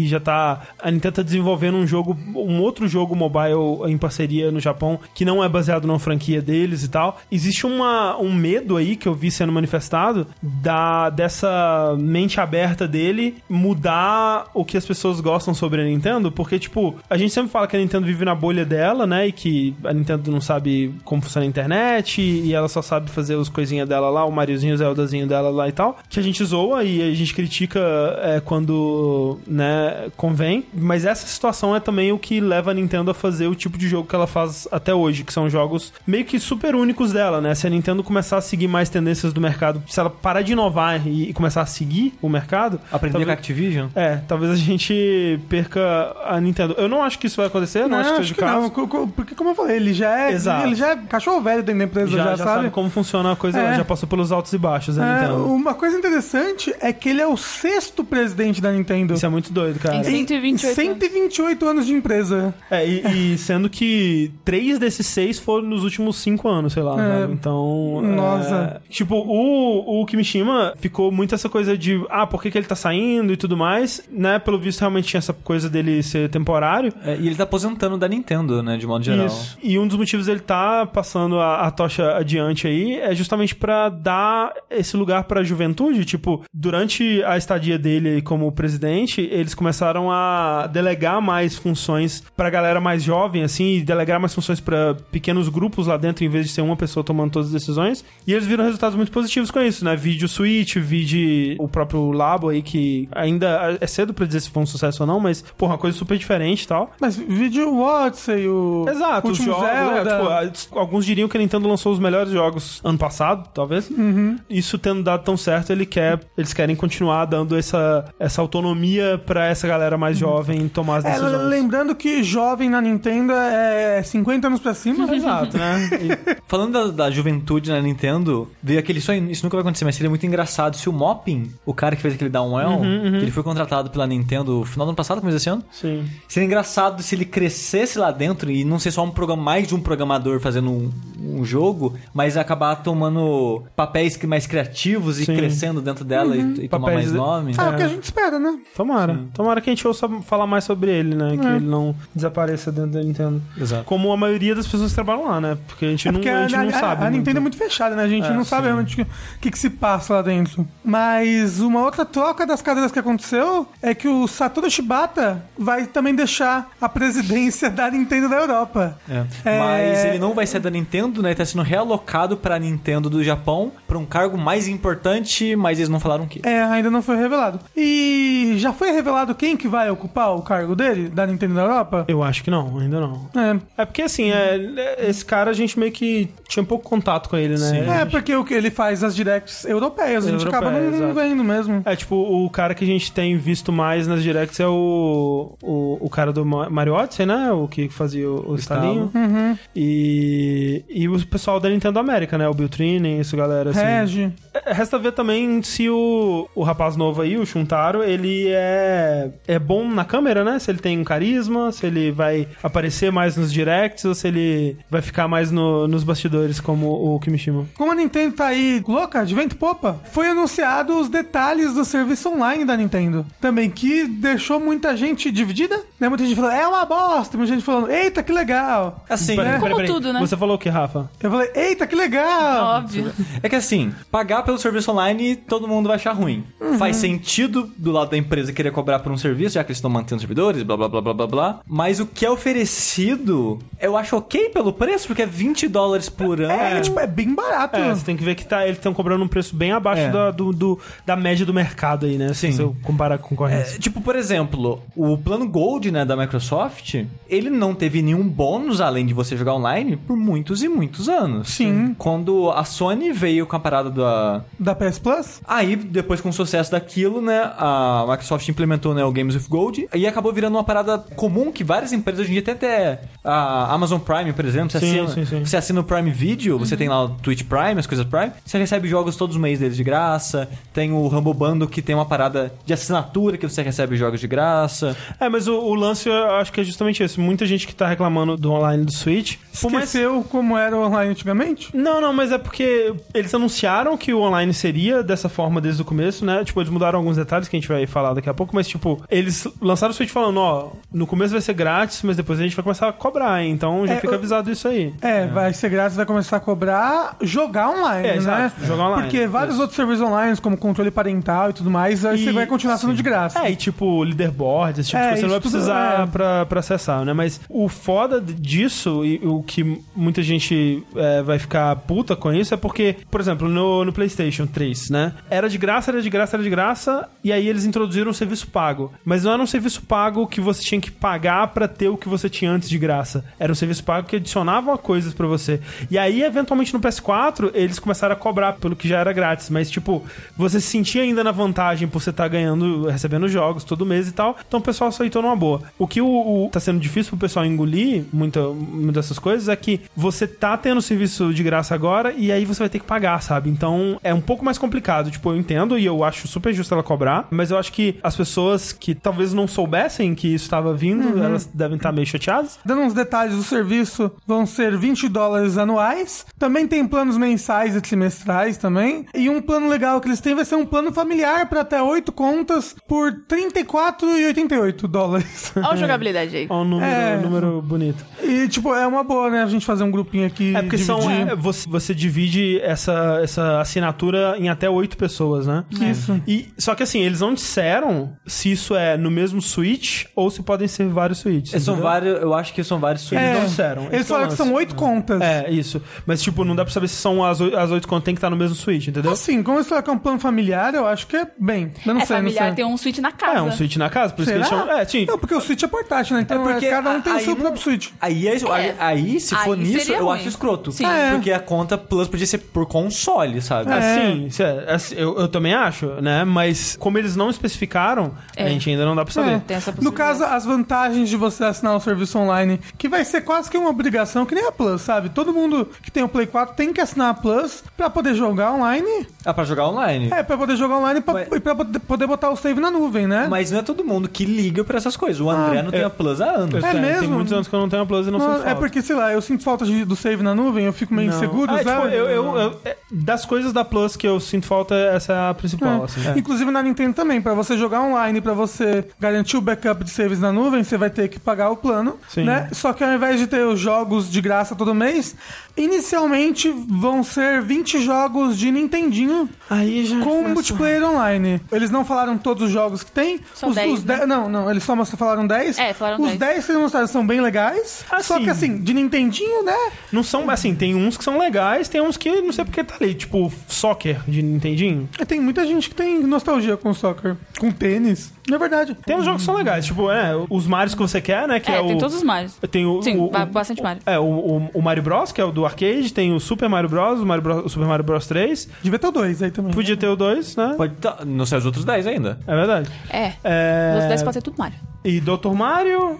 e já tá a Nintendo tá desenvolvendo um jogo, um outro jogo mobile em parceria no Japão que não é baseado numa franquia deles e tal. Existe uma, um medo aí que eu vi sendo manifestado da dessa mente aberta dele mudar o que as pessoas gostam sobre a Nintendo, porque tipo, a gente sempre fala que a Nintendo vive na bolha dela, né, e que a Nintendo não sabe como funciona a internet e ela só sabe fazer os coisinhas dela lá, o Mariozinho, o Zeldazinho dela lá e tal, que a gente zoa e a gente critica é, quando, né, convém, mas essa situação é também o que leva a Nintendo a fazer o tipo de jogo que ela faz até hoje, que são jogos meio que super únicos dela, né? Se a Nintendo começar a seguir mais tendências do mercado, se ela parar de inovar e, e começar a seguir o mercado, Aprender talvez- com a Activision? é, talvez a gente perca a Nintendo. Eu não acho que isso vai acontecer, não, acho que seja o caso. não, porque como eu falei, ele já é, Exato. ele já é cachorro velho dentro da empresa, Já, já, já sabe? sabe? como funciona a coisa, É. já passou pelos altos e baixos a É, Nintendo. uma coisa interessante é que ele é o sexto presidente da Nintendo. Isso é muito doido, cara. Em 128 128 anos de empresa. É, e, e sendo que três desses seis foram nos últimos cinco anos, sei lá. É. sabe? Então. Nossa. é, tipo, o, o Kimishima ficou muito essa coisa de, ah, por que, que ele tá saindo e tudo mais, né? Pelo visto, realmente tinha essa coisa dele ser temporário. É, e ele tá aposentando da Nintendo, né, de modo geral. Isso. E um dos motivos dele tá passando a, a tocha adiante aí é justamente pra dar esse lugar pra juventude. Tipo, durante a estadia dele como presidente, eles começaram a delegar mais funções pra galera mais jovem, assim, e delegar mais funções pra pequenos grupos lá dentro, em vez de ser uma pessoa tomando todas as decisões. E eles viram resultados muito positivos com isso, né? Vídeo Switch, vídeo o próprio Labo aí, que ainda é cedo pra dizer se foi um sucesso ou não, mas, porra, uma coisa super diferente e tal. Mas vídeo Odyssey, o Exato, último jogos, Zelda. né, tipo, a- alguns diriam que a Nintendo lançou os melhores jogos ano passado, talvez. Isso tendo dado tão certo, ele quer, eles querem continuar dando essa, essa autonomia pra essa galera mais jovem tomar as É, decisões. lembrando que jovem na Nintendo é 50 anos pra cima. [LAUGHS] Exato, né? E- Falando da, da juventude na Nintendo, veio aquele sonho, isso nunca vai acontecer, mas seria muito engraçado se o Mopping, o cara que fez aquele Downwell, que ele foi contratado pela Nintendo no final do ano passado, começo desse ano, sim. Seria engraçado se ele crescesse lá dentro e não ser só um programa, mais de um programador fazendo um, um jogo, mas acabar tomando papéis que- mais criativos e Sim. crescendo dentro dela e, e tomar mais nome. Ah, é o que a gente espera, né? Tomara. Tomara que a gente ouça falar mais sobre ele, né? Que ele não desapareça dentro da Nintendo. Exato. Como a maioria das pessoas que trabalham lá, né? Porque a gente, É porque não, a gente a, não a- sabe. a Nintendo é muito. fechada, né? A gente É, não sabe sim. realmente o que, que se passa lá dentro. Mas uma outra troca das cadeiras que aconteceu é que o Satoru Shibata vai também deixar a presidência da Nintendo da Europa. É. É. Mas ele não vai ser da Nintendo, né? Ele tá sendo realocado pra Nintendo do Japão pra um cargo mais importante, mas eles não falaram o quê. É, ainda não foi revelado. E já foi revelado quem que vai ocupar o cargo dele, da Nintendo da Europa? Eu acho que não, ainda não. É. É porque assim, é, esse cara a gente meio que tinha pouco contato com ele, né? É, porque o que ele faz as directs europeias, a gente acaba não, Europeias, não exato. vendo mesmo. É, tipo, o cara que a gente tem visto mais nas directs é o, o, o cara do Ma- Mario Odyssey, né? O que fazia o, o estalinho. E, e o pessoal da Nintendo América, né? O Bill Trinen, isso, galera. Assim. Regi. É, Resta ver também se o, o rapaz novo aí, o Shuntaro, ele é, é bom na câmera, né? Se ele tem um carisma, se ele vai aparecer mais nos directs ou se ele vai ficar mais no- nos bastidores como o Kimishima. Como a Nintendo tá aí louca, de vento e popa, foi anunciado os detalhes do serviço online da Nintendo. Também, que deixou muita gente dividida, né? Muita gente falando, é uma bosta. Muita gente falando, eita, que legal. Assim, Peraí, Como peraí, peraí. tudo, né? Você falou o que, Rafa? Eu falei, eita, que legal. Óbvio. É que assim, pagar pelo serviço online todo mundo vai achar ruim. Faz sentido do lado da empresa querer cobrar por um serviço, já que eles estão mantendo servidores, blá blá blá blá blá blá. Mas o que é oferecido, eu acho ok pelo preço, porque é 20 dólares por ano. É, tipo, é bem barato. É, você tem que ver que tá, eles estão cobrando um preço bem abaixo É. da, do, do- da média do mercado aí, né? Sim. Se você comparar com a concorrência. É, tipo, por exemplo, o plano Gold, né, da Microsoft, ele não teve nenhum bônus além de você jogar online por muitos e muitos anos. Sim. Quando a Sony veio com a parada da. Da PS Plus? Aí, depois com o sucesso daquilo, né, a Microsoft implementou né, o Games with Gold e acabou virando uma parada comum que várias empresas hoje em dia, até, a Amazon Prime, por exemplo, você, Sim, assina, sim, sim. você assina o Prime Video, você tem lá o Twitch Prime, as coisas Prime, você recebe jogos todos os meses deles de graça, tem o Rumble Bundle que tem uma parada de assinatura que você recebe jogos de graça. É, mas o, o lance eu acho que é justamente esse. Muita gente que tá reclamando do online do Switch. Por mais Esqueceu como era o online antigamente? Não, não, mas é porque eles anunciaram que o online seria dessa forma desde o começo, né? Tipo, eles mudaram alguns detalhes que a gente vai falar daqui a pouco, mas tipo, eles lançaram o Switch falando, ó, no começo vai ser grátis, mas depois a gente vai começar a cobrar, então já É, fica avisado isso aí. É, vai ser grátis, vai começar a cobrar jogar online, É, né? exato, jogar online, Porque vários isso. outros serviços online, como controle parental e tudo mais, aí você E- vai continuar sendo de graça. É, e tipo, leaderboard, esse tipo É, de coisa, você não vai isso precisar é. pra, pra acessar, né? Mas o foda disso, e o que muita gente é, vai ficar puta com isso, é porque, por exemplo, no, no PlayStation 3, né? Era de graça, era de graça, era de graça, e aí eles introduziram um serviço pago. Mas não era um serviço pago que você tinha que pagar pra ter o que você tinha antes de graça. Era um serviço pago que adicionava coisas pra você. E aí, eventualmente, no PS4, eles começaram a cobrar pelo que já era grátis. Mas, tipo, você se sentia ainda na vantagem por você estar ganhando, recebendo jogos todo mês e tal. Então o pessoal aceitou numa boa. O que o, o- tá sendo difícil pro pessoal engolir muita, muitas dessas coisas é que você tá tendo serviço de graça agora e aí você vai ter que pagar, sabe? Então é um pouco mais complicado. Tipo, eu entendo e eu acho super justo ela cobrar, mas eu acho que as pessoas que talvez não soubessem que isso estava vindo, elas devem estar meio chateadas. Dando uns detalhes do serviço, vão ser 20 dólares anuais. Também tem planos mensais e trimestrais também. E um plano legal que eles têm vai ser um plano familiar para até 8 contas por 34,88 dólares. Olha a jogabilidade aí. Ó, um número, É. número bonito. e, tipo, é uma boa, né? A gente fazer um grupinho aqui. É porque são. é, você, você divide essa, essa assinatura em até oito pessoas, né? Isso. E, só que assim, eles não disseram se isso é no mesmo Switch ou se podem ser vários Switches. São vários, eu acho que são vários Eles suítes. não disseram. Eles Esse falaram que é o são oito contas. É, isso. Mas, tipo, não dá pra saber se são as, oi- as oito contas tem que estar no mesmo Switch, entendeu? Assim, como eles falaram que é um plano familiar, eu acho que é bem. Eu não é sei, familiar, não sei. tem um Switch na casa. É, um Switch na casa, por isso que eles Será? chamam. É, sim. Não, porque o Switch é portátil, né? Então É porque é, cada um tem o aí seu não- próprio Switch. Aí, é isso- aí, aí, se for Aí nisso, seria eu ruim. acho escroto. Sim. É. Porque a conta Plus podia ser por console, sabe? É, sim, isso é- assim, eu, eu também acho, né? Mas como eles não especificaram, a É. gente ainda não dá pra saber. É. Tem essa No possibilidade. caso, as vantagens de você assinar o serviço online, que vai ser quase que uma obrigação, que nem a Plus, sabe? Todo mundo que tem o Play 4 tem que assinar a Plus pra poder jogar online. É pra jogar online. É, pra poder jogar online e pra, Mas- e pra poder- poder botar o save na nuvem, né? Mas não é todo mundo que liga pra essas coisas. O André não tem eu- a Plus há anos. Eu É tenho- Tem mesmo? muitos anos que eu não tenho a Plus e não, Não, sinto é falta. porque, sei lá, eu sinto falta de- do save na nuvem, eu fico meio Não. inseguro, Ah, tipo, sabe? eu, eu- eu- é, das coisas da Plus que eu sinto falta, essa é a principal, É. assim. Inclusive na Nintendo também, pra você jogar online, pra você garantir o backup de saves na nuvem, você vai ter que pagar o plano, Sim. né? Só que ao invés de ter os jogos de graça todo mês, inicialmente vão ser 20 jogos de Nintendinho Aí já com multiplayer online. Eles não falaram todos os jogos que tem. Só os, 10, os né? de- Não, não, eles só most- falaram 10. É, falaram Os 10. 10 que eles mostraram são bem legais. Ah, só que assim, de Nintendinho, né? Não são, assim, tem uns que são legais, tem uns que não sei porque tá ali, tipo, soccer de Nintendinho. Tem muita gente que tem nostalgia com soccer, com tênis. Não é verdade. Tem uns jogos que são legais, tipo, é, os Marios que você quer, né, que é, É, o... tem todos os Marios. Tem o, Sim, o- ba- o- bastante Mario. É, o, o, o Mario Bros, que é o do arcade, tem o Super Mario Bros, o, Mario Bros, o Super Mario Bros 3. Devia ter o 2 aí também. Podia ter o 2, né? Pode tá, não sei os outros 10 ainda. É verdade. É. É... Os 10 pode ser tudo Mario. E Dr. Mario,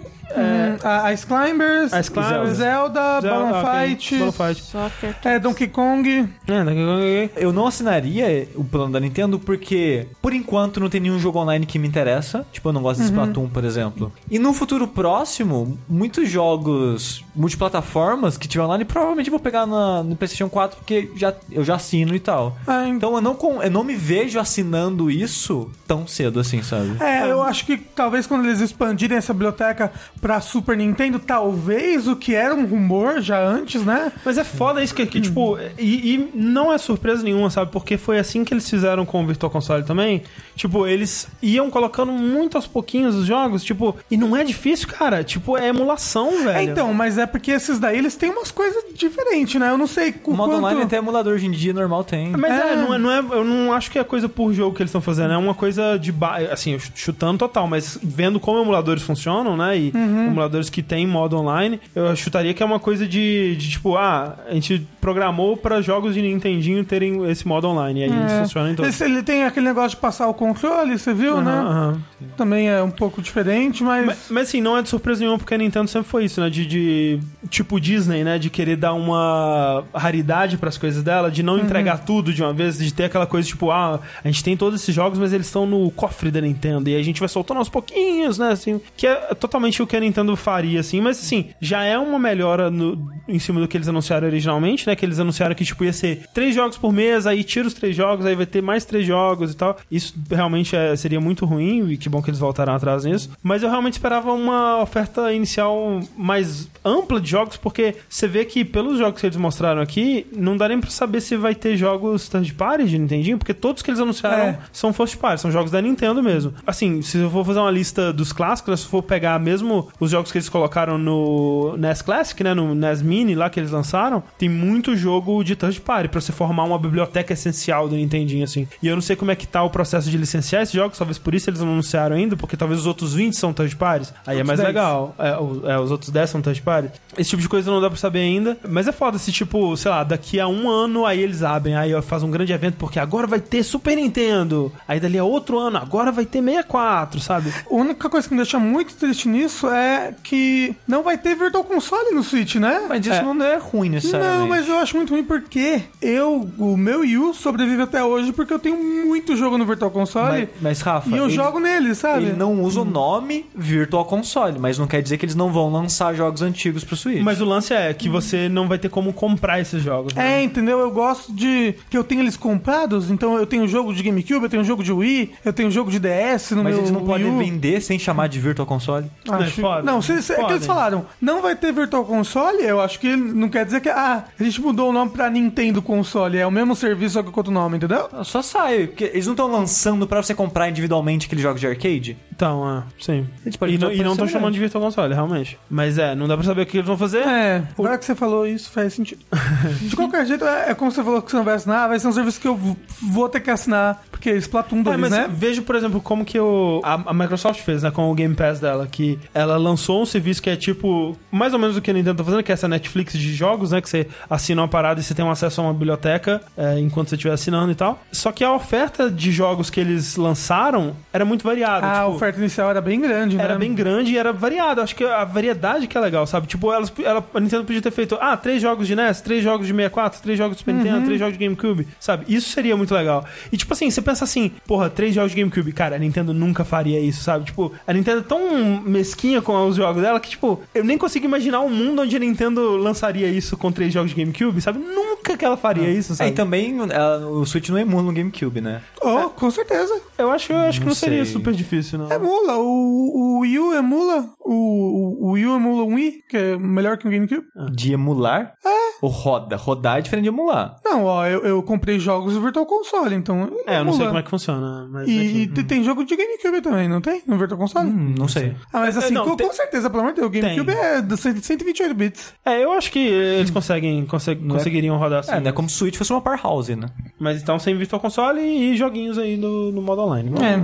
A Ice Climbers, Ice Climbers, Zelda, Zelda, Balloon Fight, Balloon Fight. Soccer. é, Donkey Kong. É, a pouco- Eu não assinaria o plano da Nintendo porque, por enquanto, não tem nenhum jogo online que me interessa. Tipo, eu não gosto de Splatoon, por exemplo. E no futuro próximo, muitos jogos multiplataformas que tiver online, provavelmente vou pegar na, no PlayStation 4 porque já, eu já assino e tal. Ah, então- Então eu não, com- eu não me vejo assinando isso tão cedo assim, sabe? É, eu acho que talvez quando eles expandirem essa biblioteca pra Super Nintendo, talvez o que era um rumor já antes, né? Mas é foda isso que, que, tipo, e, e não é surpresa nenhuma, sabe? Porque foi assim que eles fizeram com o Virtual Console também. Tipo, eles iam colocando muito aos pouquinhos os jogos, tipo, e não é difícil, cara. Tipo, é emulação, velho. É, então, mas é porque esses daí eles têm umas coisas diferentes, né? Eu não sei o O modo quanto... online até emulador hoje em dia normal tem. Mas é, É. não é, não é- eu não acho que é coisa por jogo que eles estão fazendo, é uma coisa de ba... assim, chutando total, mas vendo como emuladores funcionam, né? E emuladores que tem modo online, eu chutaria que é uma coisa de, de tipo, ah, a gente programou pra jogos de Nintendinho terem esse modo online. E aí eles É. funcionam em todos. Esse- ele tem aquele negócio de passar o controle, você viu, Aham, né? aham. Também é um pouco diferente, mas. Mas, mas assim, não é de surpresa nenhuma, porque a Nintendo sempre foi isso, né? De, de- tipo Disney, né? De querer dar uma raridade pras coisas dela, de não Uhum. entregar tudo de uma vez, de ter aquela coisa tipo, ah, a gente tem todos esses jogos, mas eles estão no cofre da Nintendo. E a gente vai soltando aos pouquinhos, né? Assim, que é totalmente o que a Nintendo faria, assim. Mas assim, já é uma melhora no- em cima do que eles anunciaram originalmente, né? Que eles anunciaram que, tipo, ia ser três jogos por mês, aí tira os três jogos, aí vai ter mais três jogos e tal. Isso realmente é- seria muito ruim, e que bom que eles voltaram atrás nisso. Mas eu realmente esperava uma oferta inicial mais ampla de jogos, porque você vê que pelos jogos que eles mostraram aqui, não dá nem pra saber se vai ter jogos third party de Nintendinho, porque todos que eles anunciaram É. são first party, são jogos da Nintendo mesmo. Assim, se eu for fazer uma lista dos clássicos, né, se eu for pegar mesmo os jogos que eles colocaram no NES Classic, né, no NES Mini lá que eles lançaram, tem muito jogo de third party pra você formar uma biblioteca essencial do Nintendinho, assim. E eu não sei como é que tá o processo de licenciar esses jogos, talvez por isso eles não anunciaram ainda, porque talvez os outros 20 são parties. Aí é Outros mais 10. legal. É, o- é, os outros 10 são party. Esse tipo de coisa não dá pra saber ainda. Mas é foda se, tipo, sei lá, daqui a um ano aí eles abrem, aí faz um grande evento, porque agora vai ter Super Nintendo. Aí dali a outro ano, agora vai ter 64, sabe? A única coisa que me deixa muito triste nisso é que não vai ter Virtual Console no Switch, né? Mas isso É. não é ruim necessariamente. Não, mas eu acho muito ruim porque eu, o meu Wii U sobrevive até hoje porque eu tenho muito jogo no Virtual Console Mas, mas, Rafa, e eu ele, jogo nele, sabe? ele não usa o nome Virtual Console, mas não quer dizer que eles não vão lançar jogos antigos pro Switch. Mas o lance é que você não vai ter como comprar esses jogos. né? É, entendeu? Eu gosto de que eu tenho eles comprados, então eu tenho jogo de GameCube, eu tenho jogo de Wii, eu tenho jogo de DS no Mas meu eles não podem vender sem chamar de Virtual Console? Não, Acho... foda. Não, se, se, é que eles falaram, não vai ter Virtual Console, eu acho que não quer dizer que ah, a gente mudou o nome pra Nintendo Console, é o mesmo serviço só que com outro nome, entendeu? Só sai, porque eles não estão lançando pra você comprar individualmente aqueles jogos de arcade? Então, é, sim. Eles podem E não, e não estão chamando de Virtual Console, realmente. Mas é, não dá pra saber o que eles vão fazer. É, agora que você falou isso, faz sentido. [LAUGHS] De qualquer jeito, é, é como você falou que você não vai assinar, vai ser um serviço que eu vou ter que assinar, porque Splatoon 2, É, mas né? vejo, por exemplo, como que o, a, a Microsoft fez, né, com o Game Pass dela, que ela lançou um serviço que é tipo, mais ou menos o que a Nintendo tá fazendo, que é essa Netflix de jogos, né, que você assina uma parada e você tem um acesso a uma biblioteca é, enquanto você estiver assinando e tal. Só que a oferta de jogos que eles lançaram era muito variada. A tipo, oferta inicial era bem grande, né? Era bem grande e era variada. Acho que a variedade que é legal, sabe? Tipo, elas, ela, a Nintendo podia ter feito, ah, três jogos de NES, três jogos de 64, três jogos de Super Nintendo, três jogos de GameCube, sabe? Isso seria muito legal. E tipo assim, você pensa assim, porra, três jogos de GameCube. Cara, a Nintendo nunca faria isso, sabe? Tipo, a Nintendo é tão mesquinha com os jogos dela que, tipo, eu nem consigo imaginar um mundo onde a Nintendo lançaria isso com três jogos de GameCube, sabe? Nunca que ela faria isso, É, sabe? e também ela- o Switch não emula no GameCube, né? Oh, com certeza. Eu acho, eu acho que Não não seria super difícil, não. Emula. O, o Wii U emula. O, o, o Wii U emula um Wii, que é melhor que o GameCube. De emular? É. Ou roda. Rodar é diferente de emular. Não, ó, eu, eu comprei jogos do Virtual Console, então. É, eu não sei como é que funciona, mas... E, enfim. e te- tem jogo de GameCube também, não tem? No Virtual Console? Hum, não sei. Ah, mas assim, não, com, tem- com certeza, pelo amor de Deus, o GameCube Tem. é de 100 128 bits. É, eu acho que eles conseguem, Não é- conseguiriam rodar assim. É, não é como se o Switch fosse uma powerhouse, né? Mas então sem Virtual Console e joguinhos aí no, no modo online. É.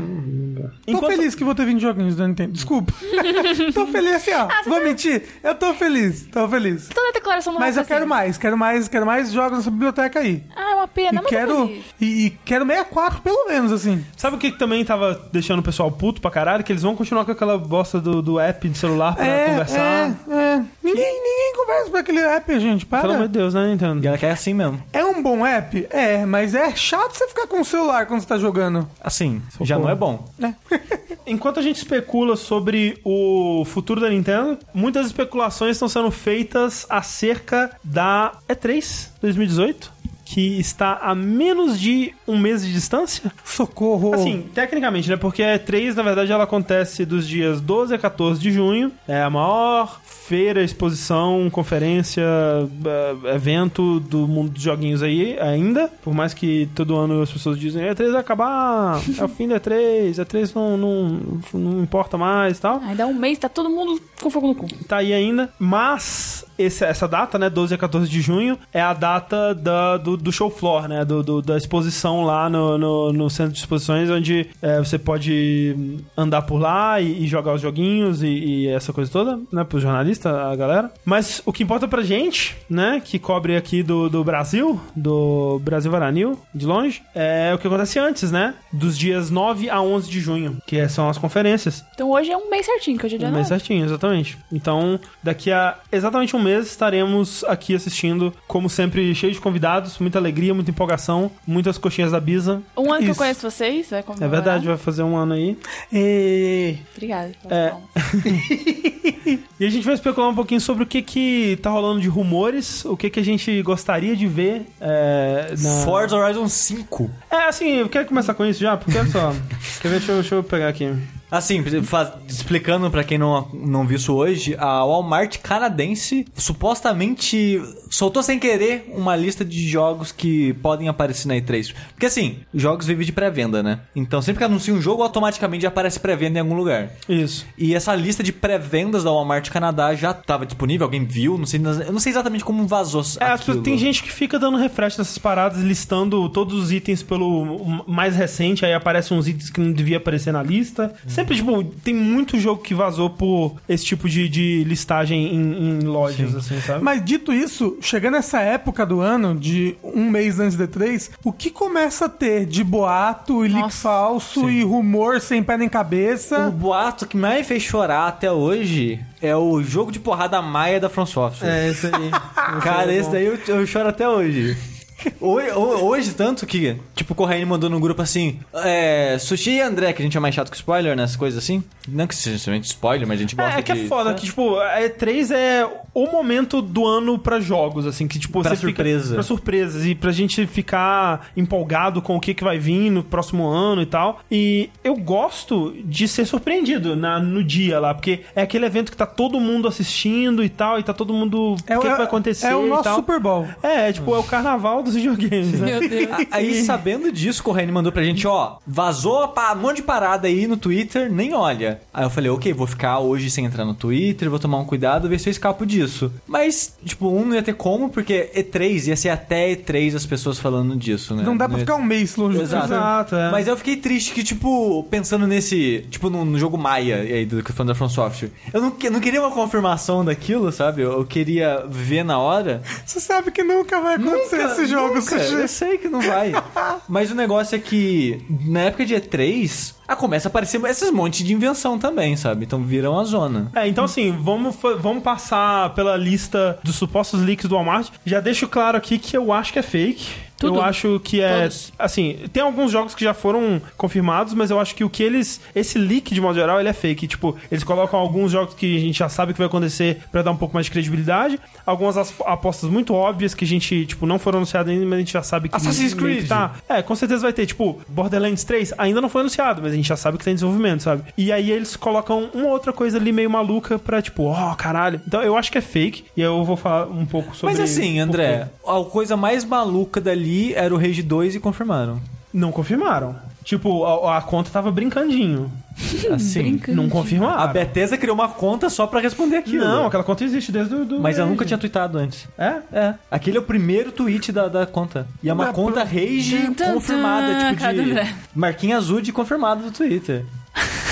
Tô Enquanto- feliz que vou ter 20 joguinhos da Nintendo. Desculpa. [LAUGHS] tô feliz assim, ó. Vou mentir. Eu tô feliz. Tô feliz. Toda a declaração do Mas eu Rafa, quero assim. mais, quero mais, quero mais jogos nessa biblioteca aí. Ah, é uma pena, E mas quero. E, e quero 64, pelo menos, assim. Sabe o que que também tava deixando o pessoal puto pra caralho? Que eles vão continuar com aquela bosta do, do app de celular pra É, conversar. é, é. Ninguém, ninguém conversa pra aquele app, gente. Pelo amor Para. de Deus, né, Nintendo? E ela quer assim mesmo. É um bom app? É, mas é chato você ficar com o celular quando você tá jogando. Assim, já não é bom. [LAUGHS] Enquanto a gente especula sobre o futuro da Nintendo, muitas especulações estão sendo feitas acerca da E3 2018, que está a menos de um mês de distância. Socorro. Assim, tecnicamente, né? Porque a E3, na verdade, ela acontece dos dias 12 a 14 de junho. É a maior feira, exposição, conferência, eh, evento do mundo dos joguinhos aí ainda. Por mais que todo ano as pessoas dizem E3 vai acabar, é o fim da E3, E3 não, não, não importa mais e tal. Aí dá um mês, tá todo mundo com fogo no cu. Tá aí ainda, mas esse- essa data, né, 12 a 14 de junho, é a data da, do, do show floor, né, do, do- da exposição lá no, no, no centro de exposições, onde é, você pode andar por lá e, e jogar os joguinhos e, e essa coisa toda, né, pro jornalista, a galera. Mas o que importa pra gente, né, que cobre aqui do, do Brasil, do Brasil Varanil, de longe, é o que acontece antes, né, dos dias 9 a 11 de junho, que são as conferências. Então hoje é um mês certinho, que hoje é dia Um mês 9. certinho, exatamente. Então, daqui a exatamente um mês estaremos aqui assistindo, como sempre, cheio de convidados, muita alegria, muita empolgação, muitas coxinhas da Bisa. Um ano que eu Isso. conheço vocês, vai É comemorar. verdade, vai fazer um ano aí. E... Obrigada. É. [LAUGHS] E a gente vai especular um pouquinho sobre o que que tá rolando de rumores, o que que a gente gostaria de ver é, na... Forza Horizon 5. É, assim, eu quero começar com isso já, porque olha só. [LAUGHS] Quer ver? Deixa eu, deixa eu pegar aqui. Assim, explicando pra quem não, não viu isso hoje, a Walmart canadense supostamente soltou sem querer uma lista de jogos que podem aparecer na E3. Porque assim, jogos vivem de pré-venda, né? Então sempre que anuncia um jogo, automaticamente já aparece pré-venda em algum lugar. Isso. E essa lista de pré-vendas da Walmart Canadá já estava disponível, alguém viu, não sei, eu não sei exatamente como vazou É, aquilo. tem gente que fica dando refresh nessas paradas, listando todos os itens pelo mais recente, aí aparecem uns itens que não devia aparecer na lista. Sempre, tipo, tem muito jogo que vazou por esse tipo de, de listagem em, em lojas, assim, sabe? Mas dito isso, chegando essa época do ano, de um mês antes do E3, o que começa a ter de boato e leak falso e rumor sem pé nem O cabeça? boato que mais fez chorar até hoje é o jogo de porrada maia da From Software. É, esse aí. Cara, esse daí eu, eu choro até hoje. Hoje, hoje, tanto que, tipo, o Corraine mandou no grupo assim: é, Sushi e André, que a gente é mais chato que spoiler, né? Essas coisas assim. Não que seja somente spoiler, mas a gente gosta É, é que de... é foda, [LAUGHS] que, tipo, a E3 é o momento do ano pra jogos, assim, que, tipo, Pra você fica- surpresa. pra surpresas, e pra gente ficar empolgado com o que, que vai vir no próximo ano e tal. E eu gosto de ser surpreendido na, no dia lá, porque é aquele evento que tá todo mundo assistindo e tal, e tá todo mundo... o que, que vai acontecer É o e nosso tal. Super Bowl. É, tipo, é o carnaval dos videogames, né? Meu Deus. Aí, sabendo disso, o Corraine mandou pra gente, ó, vazou um monte de parada aí no Twitter, nem olha. Aí eu falei, ok, vou ficar hoje sem entrar no Twitter, vou tomar um cuidado, ver se eu escapo disso. Mas, tipo, um não ia ter como, porque E3 ia ser até E3 as pessoas falando disso, né? Não dá pra ia- ficar um mês longe do Exato. Exato, é. Mas eu fiquei triste que, tipo, pensando nesse. Tipo, no, no jogo Maia aí do que falando da From Software. Eu não, que- não queria uma confirmação daquilo, sabe? Eu, eu queria ver na hora. Você sabe que nunca vai acontecer Nunca, esse jogo, nunca. Sushi. Eu sei que não vai. [LAUGHS] Mas o negócio é que, na época de E3, ah, começa a aparecer esses montes de invenção também, sabe? Então viram a zona. É, então assim, vamos, vamos passar pela lista dos supostos leaks do Walmart. Já deixo claro aqui que eu acho que é fake. Tudo. Eu acho que é. Todos. Assim, tem alguns jogos que já foram confirmados, mas eu acho que o que eles. Esse leak, de modo geral, ele é fake. Tipo, eles colocam alguns jogos que a gente já sabe que vai acontecer pra dar um pouco mais de credibilidade. Algumas as- apostas muito óbvias que a gente, tipo, não foram anunciadas ainda, mas a gente já sabe que. Assassin's Creed. Tá. É, com certeza vai ter. Tipo, Borderlands 3 ainda não foi anunciado, mas a gente já sabe que tá em desenvolvimento, sabe? E aí eles colocam uma outra coisa ali meio maluca pra, tipo, ó, caralho. Então eu acho que é fake. E aí eu vou falar um pouco sobre Mas assim, André, a coisa mais maluca dali era o Rage 2 e confirmaram. Não confirmaram. Tipo, a, a conta tava brincandinho. [LAUGHS] Assim. Não confirmaram. A Bethesda criou uma conta só pra responder aquilo. Não, aquela conta existe desde o. do Mas eu Rage. nunca tinha tweetado antes. É? É. Aquele é o primeiro tweet da, da conta. E é uma Mas, conta Rage Tum, tum, confirmada, tipo de. Marquinha azul de confirmado do Twitter. [LAUGHS]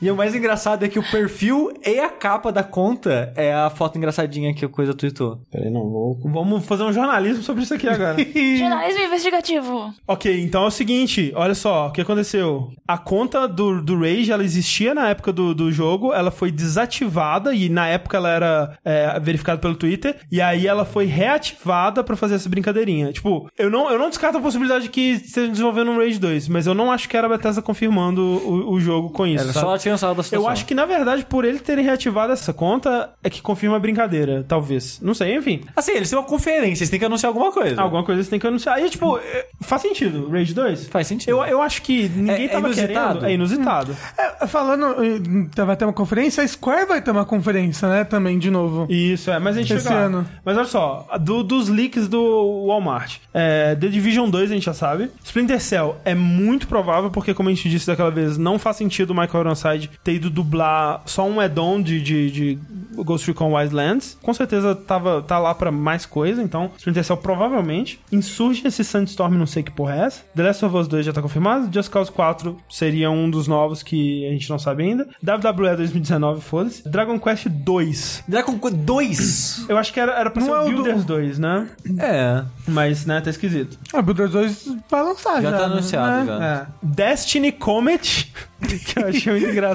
E o mais engraçado é que o perfil e a capa da conta é a foto engraçadinha que a coisa tweetou. Peraí, não, vou... vamos fazer um jornalismo sobre isso aqui agora. [LAUGHS] Jornalismo investigativo. ok, então é o seguinte, olha só, o que aconteceu? A conta do, do Rage, ela existia na época do, do jogo, ela foi desativada e na época ela era é, verificada pelo Twitter, e aí ela foi reativada pra fazer essa brincadeirinha. Tipo, eu não, eu não descarto a possibilidade de que esteja desenvolvendo um Rage 2, mas eu não acho que era a Bethesda confirmando o, o jogo com isso, Era sabe? só da situação. Eu acho que, na verdade, por ele terem reativado essa conta, é que confirma a brincadeira, talvez. Não sei, enfim. Assim, eles têm uma conferência, eles têm que anunciar alguma coisa. Alguma coisa você tem que anunciar. Aí, tipo, é, faz sentido. Rage 2? Faz sentido. Eu, eu acho que ninguém É- é tava inusitado? querendo. É inusitado. É, falando, vai ter uma conferência, a Square vai ter uma conferência, né, também, de novo. Isso, é. Mas a gente Esse chega ano. Mas olha só, do- dos leaks do Walmart. É, The Division 2 a gente já sabe. Splinter Cell é muito provável, porque como a gente disse daquela vez, não faz sentido o Michael Ironside Suicide ter ido dublar só um add-on de, de, de Ghost Recon Wildlands. Com certeza tava, tá lá pra mais coisa, então Splinter Cell provavelmente. Insurgence Sandstorm, não sei que porra é essa. The Last of Us 2 já tá confirmado. Just Cause 4 seria um dos novos que a gente não sabe ainda. WWE 2019, foda-se. Dragon Quest 2. Dragon Quest 2? Eu acho que era, era pra Não ser é o o do- Builders 2, né? É. Mas, né, tá esquisito. Ah, Builders 2 vai lançar já. Já tá né? anunciado, É. já. É. Destiny Comet, [LAUGHS] que eu achei muito engraçado,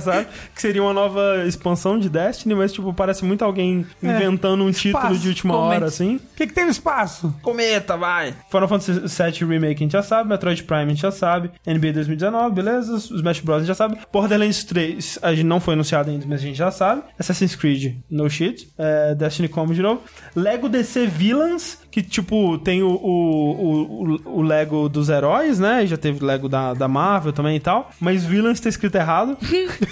que seria uma nova expansão de Destiny, mas, tipo, parece muito alguém inventando um título Espaço, de última hora, assim. O que, que tem no espaço? Cometa, vai! Final Fantasy VII Remake a gente já sabe, Metroid Prime a gente já sabe, NBA 2019, beleza, os Smash Bros a gente já sabe, Borderlands 3 a gente não foi anunciado ainda, mas a gente já sabe, Assassin's Creed, no shit, é, Destiny Come de novo, Lego DC Villains, que tipo, tem o, o, o, o Lego dos heróis, né, já teve o Lego da, da Marvel também e tal, mas Villains tá escrito errado, [LAUGHS]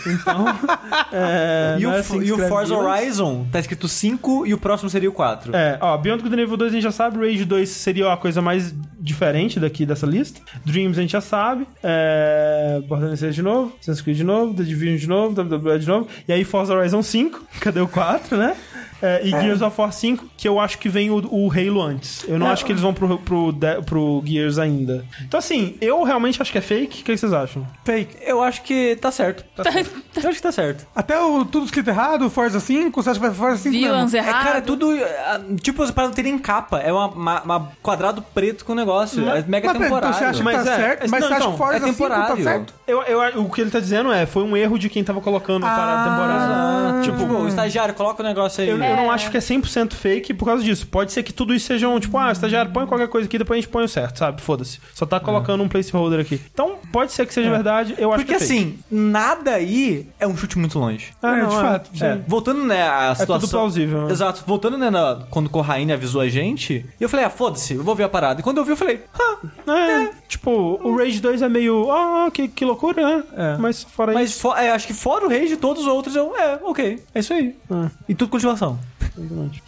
então... [LAUGHS] é, E o, é assim e o Forza Villains. Horizon tá escrito 5 e o próximo seria o 4. É, ó, Beyond Good Evil 2 a gente já sabe, Rage 2 seria a coisa mais diferente daqui dessa lista. Dreams a gente já sabe, é... Borderlands 3 de novo, Assassin's Creed de novo, The Division de novo, WWE de novo, e aí Forza Horizon 5, [LAUGHS] cadê o 4, né? É, e Gears of War 5, que eu acho que vem o, o Halo antes. Eu não É. acho que eles vão pro, pro, pro Gears ainda. Então, assim, eu realmente acho que é fake. O que vocês acham? Fake. Eu acho que tá certo. [LAUGHS] Eu acho que tá certo. Até o tudo escrito errado, Forza 5, você acha que vai Forza 5 Villains mesmo? É, errado. cara, é tudo. ah, Tipo, para não terem capa. É uma, uma- uma quadrado preto com negócio. É mega Mas, temporário. então você acha que Mas tá é, certo? Mas não, você acha então, que Forza é 5 tá temporário. certo? Eu, eu, o que ele tá dizendo é, foi um erro de quem tava colocando para a Ah, temporada. Tipo, o estagiário, coloca o negócio aí. Eu, eu não acho que é 100% fake por causa disso. Pode ser que tudo isso seja um, tipo, ah, estagiário, põe qualquer coisa aqui, depois a gente põe o certo, sabe? Foda-se. Só tá colocando um placeholder aqui. Então, pode ser que seja verdade, eu acho Porque que é fake. assim, nada aí é um chute muito longe. Ah, É, não, de fato, sim. É, voltando, né, à situação... tudo plausível, né? Exato. Voltando, né, na- quando o Corraine avisou a gente, eu falei, ah, foda-se, eu vou ver a parada. E quando eu vi, eu falei, ah, É, tipo, o Rage 2 é meio, ah, que, que loucura, né? É. Mas fora mas isso... fo- é, acho que fora o Rage, todos os outros, eu, é, ok, é isso aí. Ah. E tudo continuação. [LAUGHS]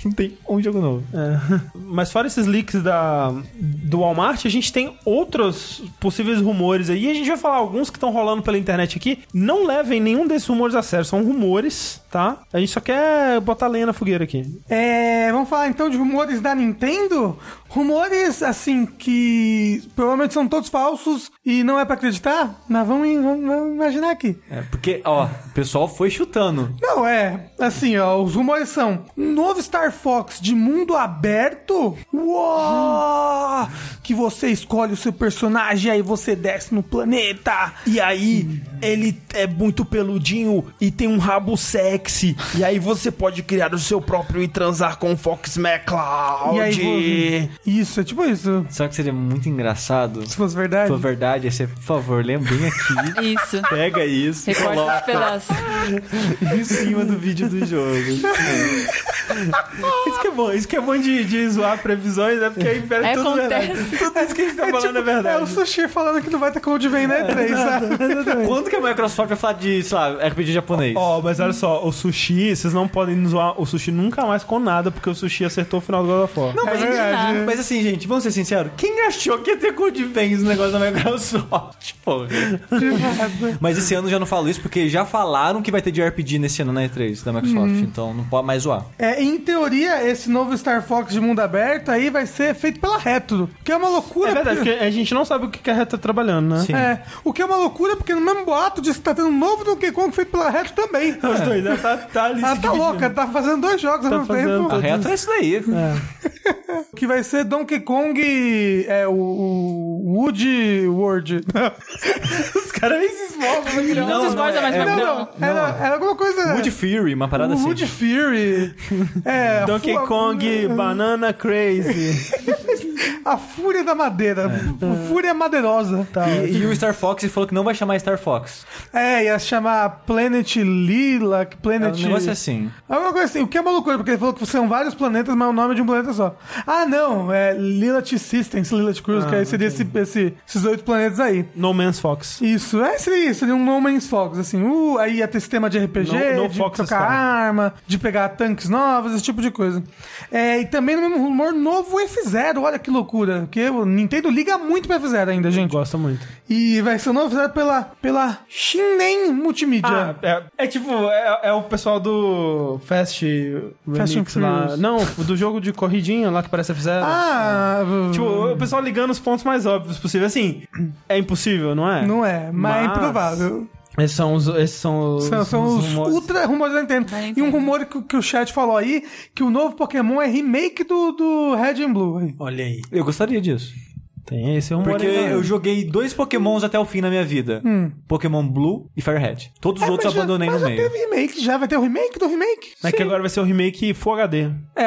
Não tem um jogo novo. É. [LAUGHS] Mas fora esses leaks da, do Walmart, a gente tem outros possíveis rumores aí. E a gente vai falar alguns que estão rolando pela internet aqui. Não levem nenhum desses rumores a sério, são rumores, tá? A gente só quer botar lenha na fogueira aqui. É, vamos falar então de rumores da Nintendo? Rumores, assim, que provavelmente são todos falsos e não é pra acreditar, mas vamos, vamos- vamos imaginar aqui. É, porque, ó, o pessoal foi chutando. Não, é, assim, ó, os rumores são um novo Star Fox de mundo aberto? Uou! Que você escolhe o seu personagem e aí você desce no planeta. E aí, ele é muito peludinho e tem um rabo sexy. E aí você pode criar o seu próprio e transar com o Fox McCloud. E aí, isso, é tipo isso. Só que seria muito engraçado. Se fosse verdade. Se for verdade, aí você, por favor, lembrem aqui. [LAUGHS] Isso. Pega isso e Recorta esse coloca pedaço. em cima do vídeo do jogo. Isso que é bom, isso que é bom de, de zoar previsões, né? Porque aí pera Aí tudo acontece. verdade. Tudo isso que a gente tá É, falando tipo, é é verdade. o Sushi falando que não vai ter Code Vein na E3, sabe? Quando que a Microsoft vai falar de, sei lá, RPG japonês? Ó, mas olha só, o sushi, vocês não podem zoar o sushi nunca mais com nada, porque o sushi acertou o final do God of War. Não, mas, É verdade. mas assim, gente, vamos ser sinceros. Quem achou que ia ter Code Veins no negócio da Microsoft, [LAUGHS] porra? mas esse ano já não falo isso, porque já falaram que vai ter de RPG nesse ano na E3 da Microsoft. Então não pode mais zoar. É, em teoria, esse novo Star Fox de mundo aberto aí vai ser feito pela Retro, que é uma loucura. É verdade, porque- porque a gente não sabe o que a Red tá trabalhando, né? Sim. É, o que é uma loucura, porque no mesmo boato diz que tá tendo um novo Donkey Kong feito pela Retro também. Os dois, né? Tá, tá ali Ela se tá dividindo. louca, tá fazendo dois jogos Tá ao mesmo tempo. A retro é isso daí. Que vai ser Donkey Kong, é, o, o Woody World. [LAUGHS] Os caras nem se esmolvam criar Não, se esforça mais pra Não, criar. não, era, era alguma coisa... Wood Fury, uma parada o assim. Woody Fury. É, Donkey fu- Kong, Banana Crazy. [LAUGHS] A Fúria da Madeira. É. Fúria Madeirosa. Tá. E, e o Star Fox ele falou que não vai chamar Star Fox. É, ia se chamar Planet Lilac, É Planet... um negócio assim. Alguma coisa assim, o que é uma loucura, porque ele falou que são vários planetas, mas o nome é de um planeta só. Ah, não, é Lilith Systems, Lilith Cruise, Ah, que aí seria esse, esse- esses oito planetas aí. No Man's Fox. Isso, é, seria isso, seria um No Man's Fox, assim, uh, aí ia ter sistema de RPG, No- no de Fox trocar Sky. arma, de pegar tanques novos, esse tipo de coisa. É, e também no mesmo rumor, novo F0, olha que loucura. Porque o Nintendo liga muito pra F-Zero ainda, gente. Gosta muito. E vai ser o novo F-Zero pela, pela Shinen Multimídia. Ah, é, é tipo, é, é o pessoal do Fast Fast Remix lá. Não, do jogo de corridinha lá que parece F0. Ah, Tipo, o pessoal ligando os pontos mais óbvios possível. Assim, é impossível, não é? não é, mas, é improvável. Esses são os. Esses são os, São, são os rumores. ultra rumores da Nintendo. Da E Nintendo. um rumor que, que o chat falou aí, que o novo Pokémon é remake do, do Red and Blue. Olha aí. Eu gostaria disso. Tem esse rumor Porque aí, né? eu joguei dois Pokémons até o fim na minha vida. Pokémon Blue e Firehead. Todos os É, outros mas já- abandonei mas no já meio. teve remake, já vai ter o remake do remake. É que agora vai ser o remake Full HD. É.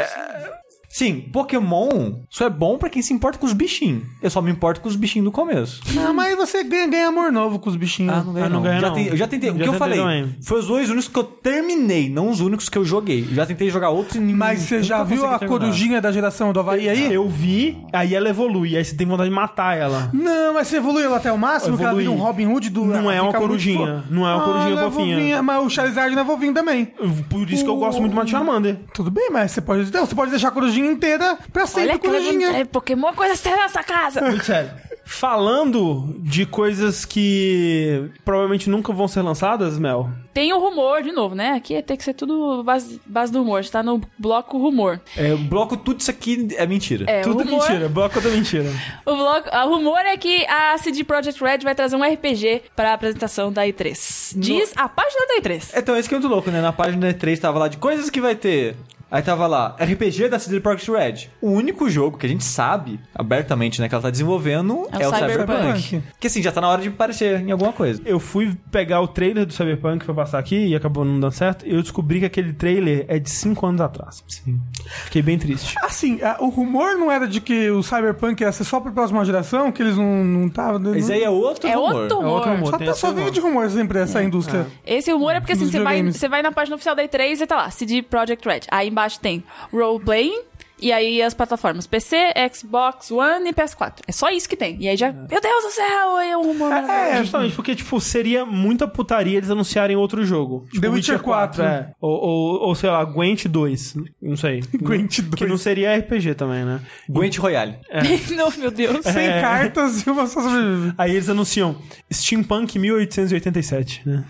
é, Sim, Pokémon só é bom pra quem se importa com os bichinhos. Eu só me importo com os bichinhos do começo. Ah, mas você ganha, ganha amor novo com os bichinhos. Ah, não ganhei Ah, não não. ganha já não. eu já tentei. o Já que eu falei também. foi os dois únicos que eu terminei, não os únicos que eu joguei. Eu já tentei jogar outros e Mas você já viu a terminar. corujinha da geração do Havaí aí? Eu vi, aí ela evolui, aí você tem vontade de matar ela. Não, mas você evoluiu ela até o máximo, que ela Evolui. vira um Robin Hood do... Não é uma corujinha, fo- não é uma corujinha ela é fofinha. Mas o Charizard não é fofinho também. Por isso que eu gosto muito mais de Charmander. Tudo bem, mas você pode, não, você pode deixar a corujinha inteira pra sempre Olha, corujinha. é Pokémon coisa séria nessa casa. Muito sério. Falando de coisas que provavelmente nunca vão ser lançadas, Mel. Tem o rumor, de novo, né? Aqui tem que ser tudo base, base do rumor. Está no bloco rumor. É, o bloco tudo isso aqui é mentira. É, Tudo o rumor, mentira, bloco da mentira. O, bloco, o rumor é que a CD Projekt Red vai trazer um RPG para a apresentação da E3. Diz a página da E3. Então, esse que é muito louco, né? Na página E3 tava lá de coisas que vai ter. Aí tava lá, RPG da CD Projekt Red. O único jogo que a gente sabe, abertamente, né, que ela tá desenvolvendo É é, o Cyberpunk. Cyberpunk. Que assim, já tá na hora de aparecer em alguma coisa. Eu fui pegar o trailer do Cyberpunk pra passar aqui e acabou não dando certo. E eu descobri que aquele trailer é de 5 anos atrás. Sim. Fiquei bem triste. Assim, a- o rumor não era de que o Cyberpunk ia ser só pra próxima geração, que eles não não estavam... Mas aí é outro É rumor. outro É outro rumor. rumor. Só, tá- esse só rumor. vive de rumor sempre essa indústria. Esse rumor é porque assim, você vai, você vai na página oficial da E3 e tá lá, CD Projekt Red. Aí embaixo tem Roleplaying, e aí as plataformas PC, Xbox One e PS4. É só isso que tem. E aí já, meu Deus do céu, é um rumor. É, justamente porque, tipo, seria muita putaria eles anunciarem outro jogo. Tipo, The Witcher 4. é. Ou, ou, ou, sei lá, Gwent 2. Não sei. [LAUGHS] Gwent 2. Que não seria RPG também, né? Gwent Royale. [LAUGHS] não, meu Deus. Sem É. cartas e uma só sobrevive. Aí eles anunciam Steampunk 1887, né?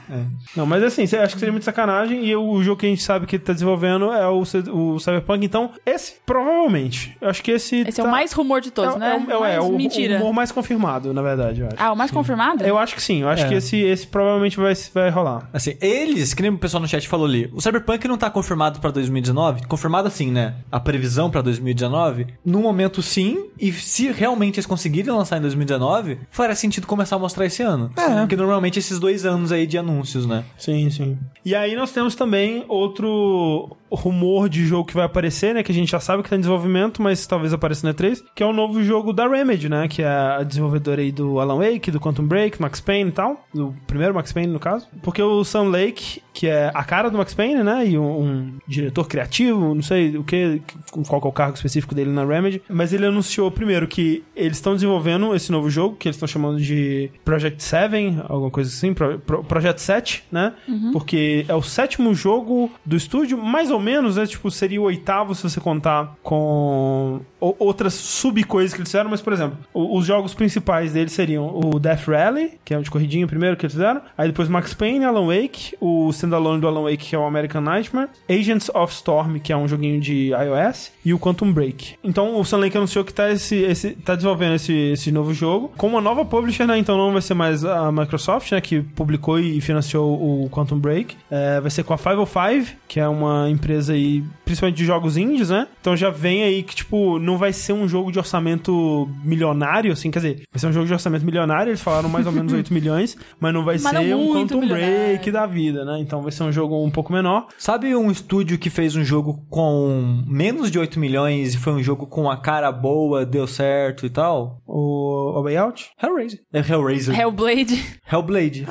Não, mas assim, acho que seria muito sacanagem. E o jogo que a gente sabe que ele tá desenvolvendo é o, o Cyberpunk. Então, esse, provavelmente. Eu acho que esse. Esse é tá- o mais rumor de todos, é, né? É, é, Mais é o, mentira. o humor mais confirmado, na verdade, eu acho. Ah, o mais confirmado? Eu acho que sim. Eu acho É. que esse, esse provavelmente vai, vai rolar. Assim, eles, que nem o pessoal no chat falou ali, o Cyberpunk não tá confirmado pra 2019? Confirmado assim, né? A previsão pra 2019? No momento sim, e se realmente eles conseguirem lançar em 2019, faria sentido começar a mostrar esse ano. É. Porque normalmente esses dois anos aí de anúncios, né? Sim, sim. E aí nós temos também outro rumor de jogo que vai aparecer, né? Que a gente já sabe que tá em desenvolvimento, mas talvez apareça na E3, que é o novo jogo da Remedy, né? Que é a desenvolvedora aí do Alan Wake, do Quantum Break, Max Payne e tal. Do primeiro Max Payne, no caso. Porque o Sam Lake, que é a cara do Max Payne, né? E um, um diretor criativo, não sei o que, qual que é o cargo específico dele na Remedy. Mas ele anunciou primeiro que eles estão desenvolvendo esse novo jogo, que eles estão chamando de Project 7, alguma coisa assim, Pro, Pro- Projeto 7, né? Porque é o sétimo jogo do estúdio, mais ou menos, né? Tipo, seria o oitavo se você contar com outras sub-coisas que eles fizeram, mas, por exemplo, os jogos principais deles seriam o Death Rally, que é o de corridinha primeiro que eles fizeram, aí depois Max Payne, Alan Wake, o standalone do Alan Wake, que é o American Nightmare, Agents of Storm, que é um joguinho de iOS, e o Quantum Break. Então o Sun Lake anunciou que tá, esse, esse, tá desenvolvendo esse, esse novo jogo com uma nova publisher, né? Então não vai ser mais a Microsoft, né? Que publicou e financiou o Quantum Break. É, vai ser com a 505, que é uma empresa aí, principalmente de jogos indies, né? Então já vem aí que, tipo, não vai ser um jogo de orçamento milionário, assim, quer dizer, vai ser um jogo de orçamento milionário, eles falaram mais ou menos [LAUGHS] 8 milhões, mas não vai Mas não ser um muito Quantum. Break da vida, né? Então vai ser um jogo um pouco menor. Sabe um estúdio que fez um jogo com menos de 8 milhões e foi um jogo com a cara boa, deu certo e tal? O, o Way Out? Hellraiser. É Hellraiser. Hellblade. Hellblade.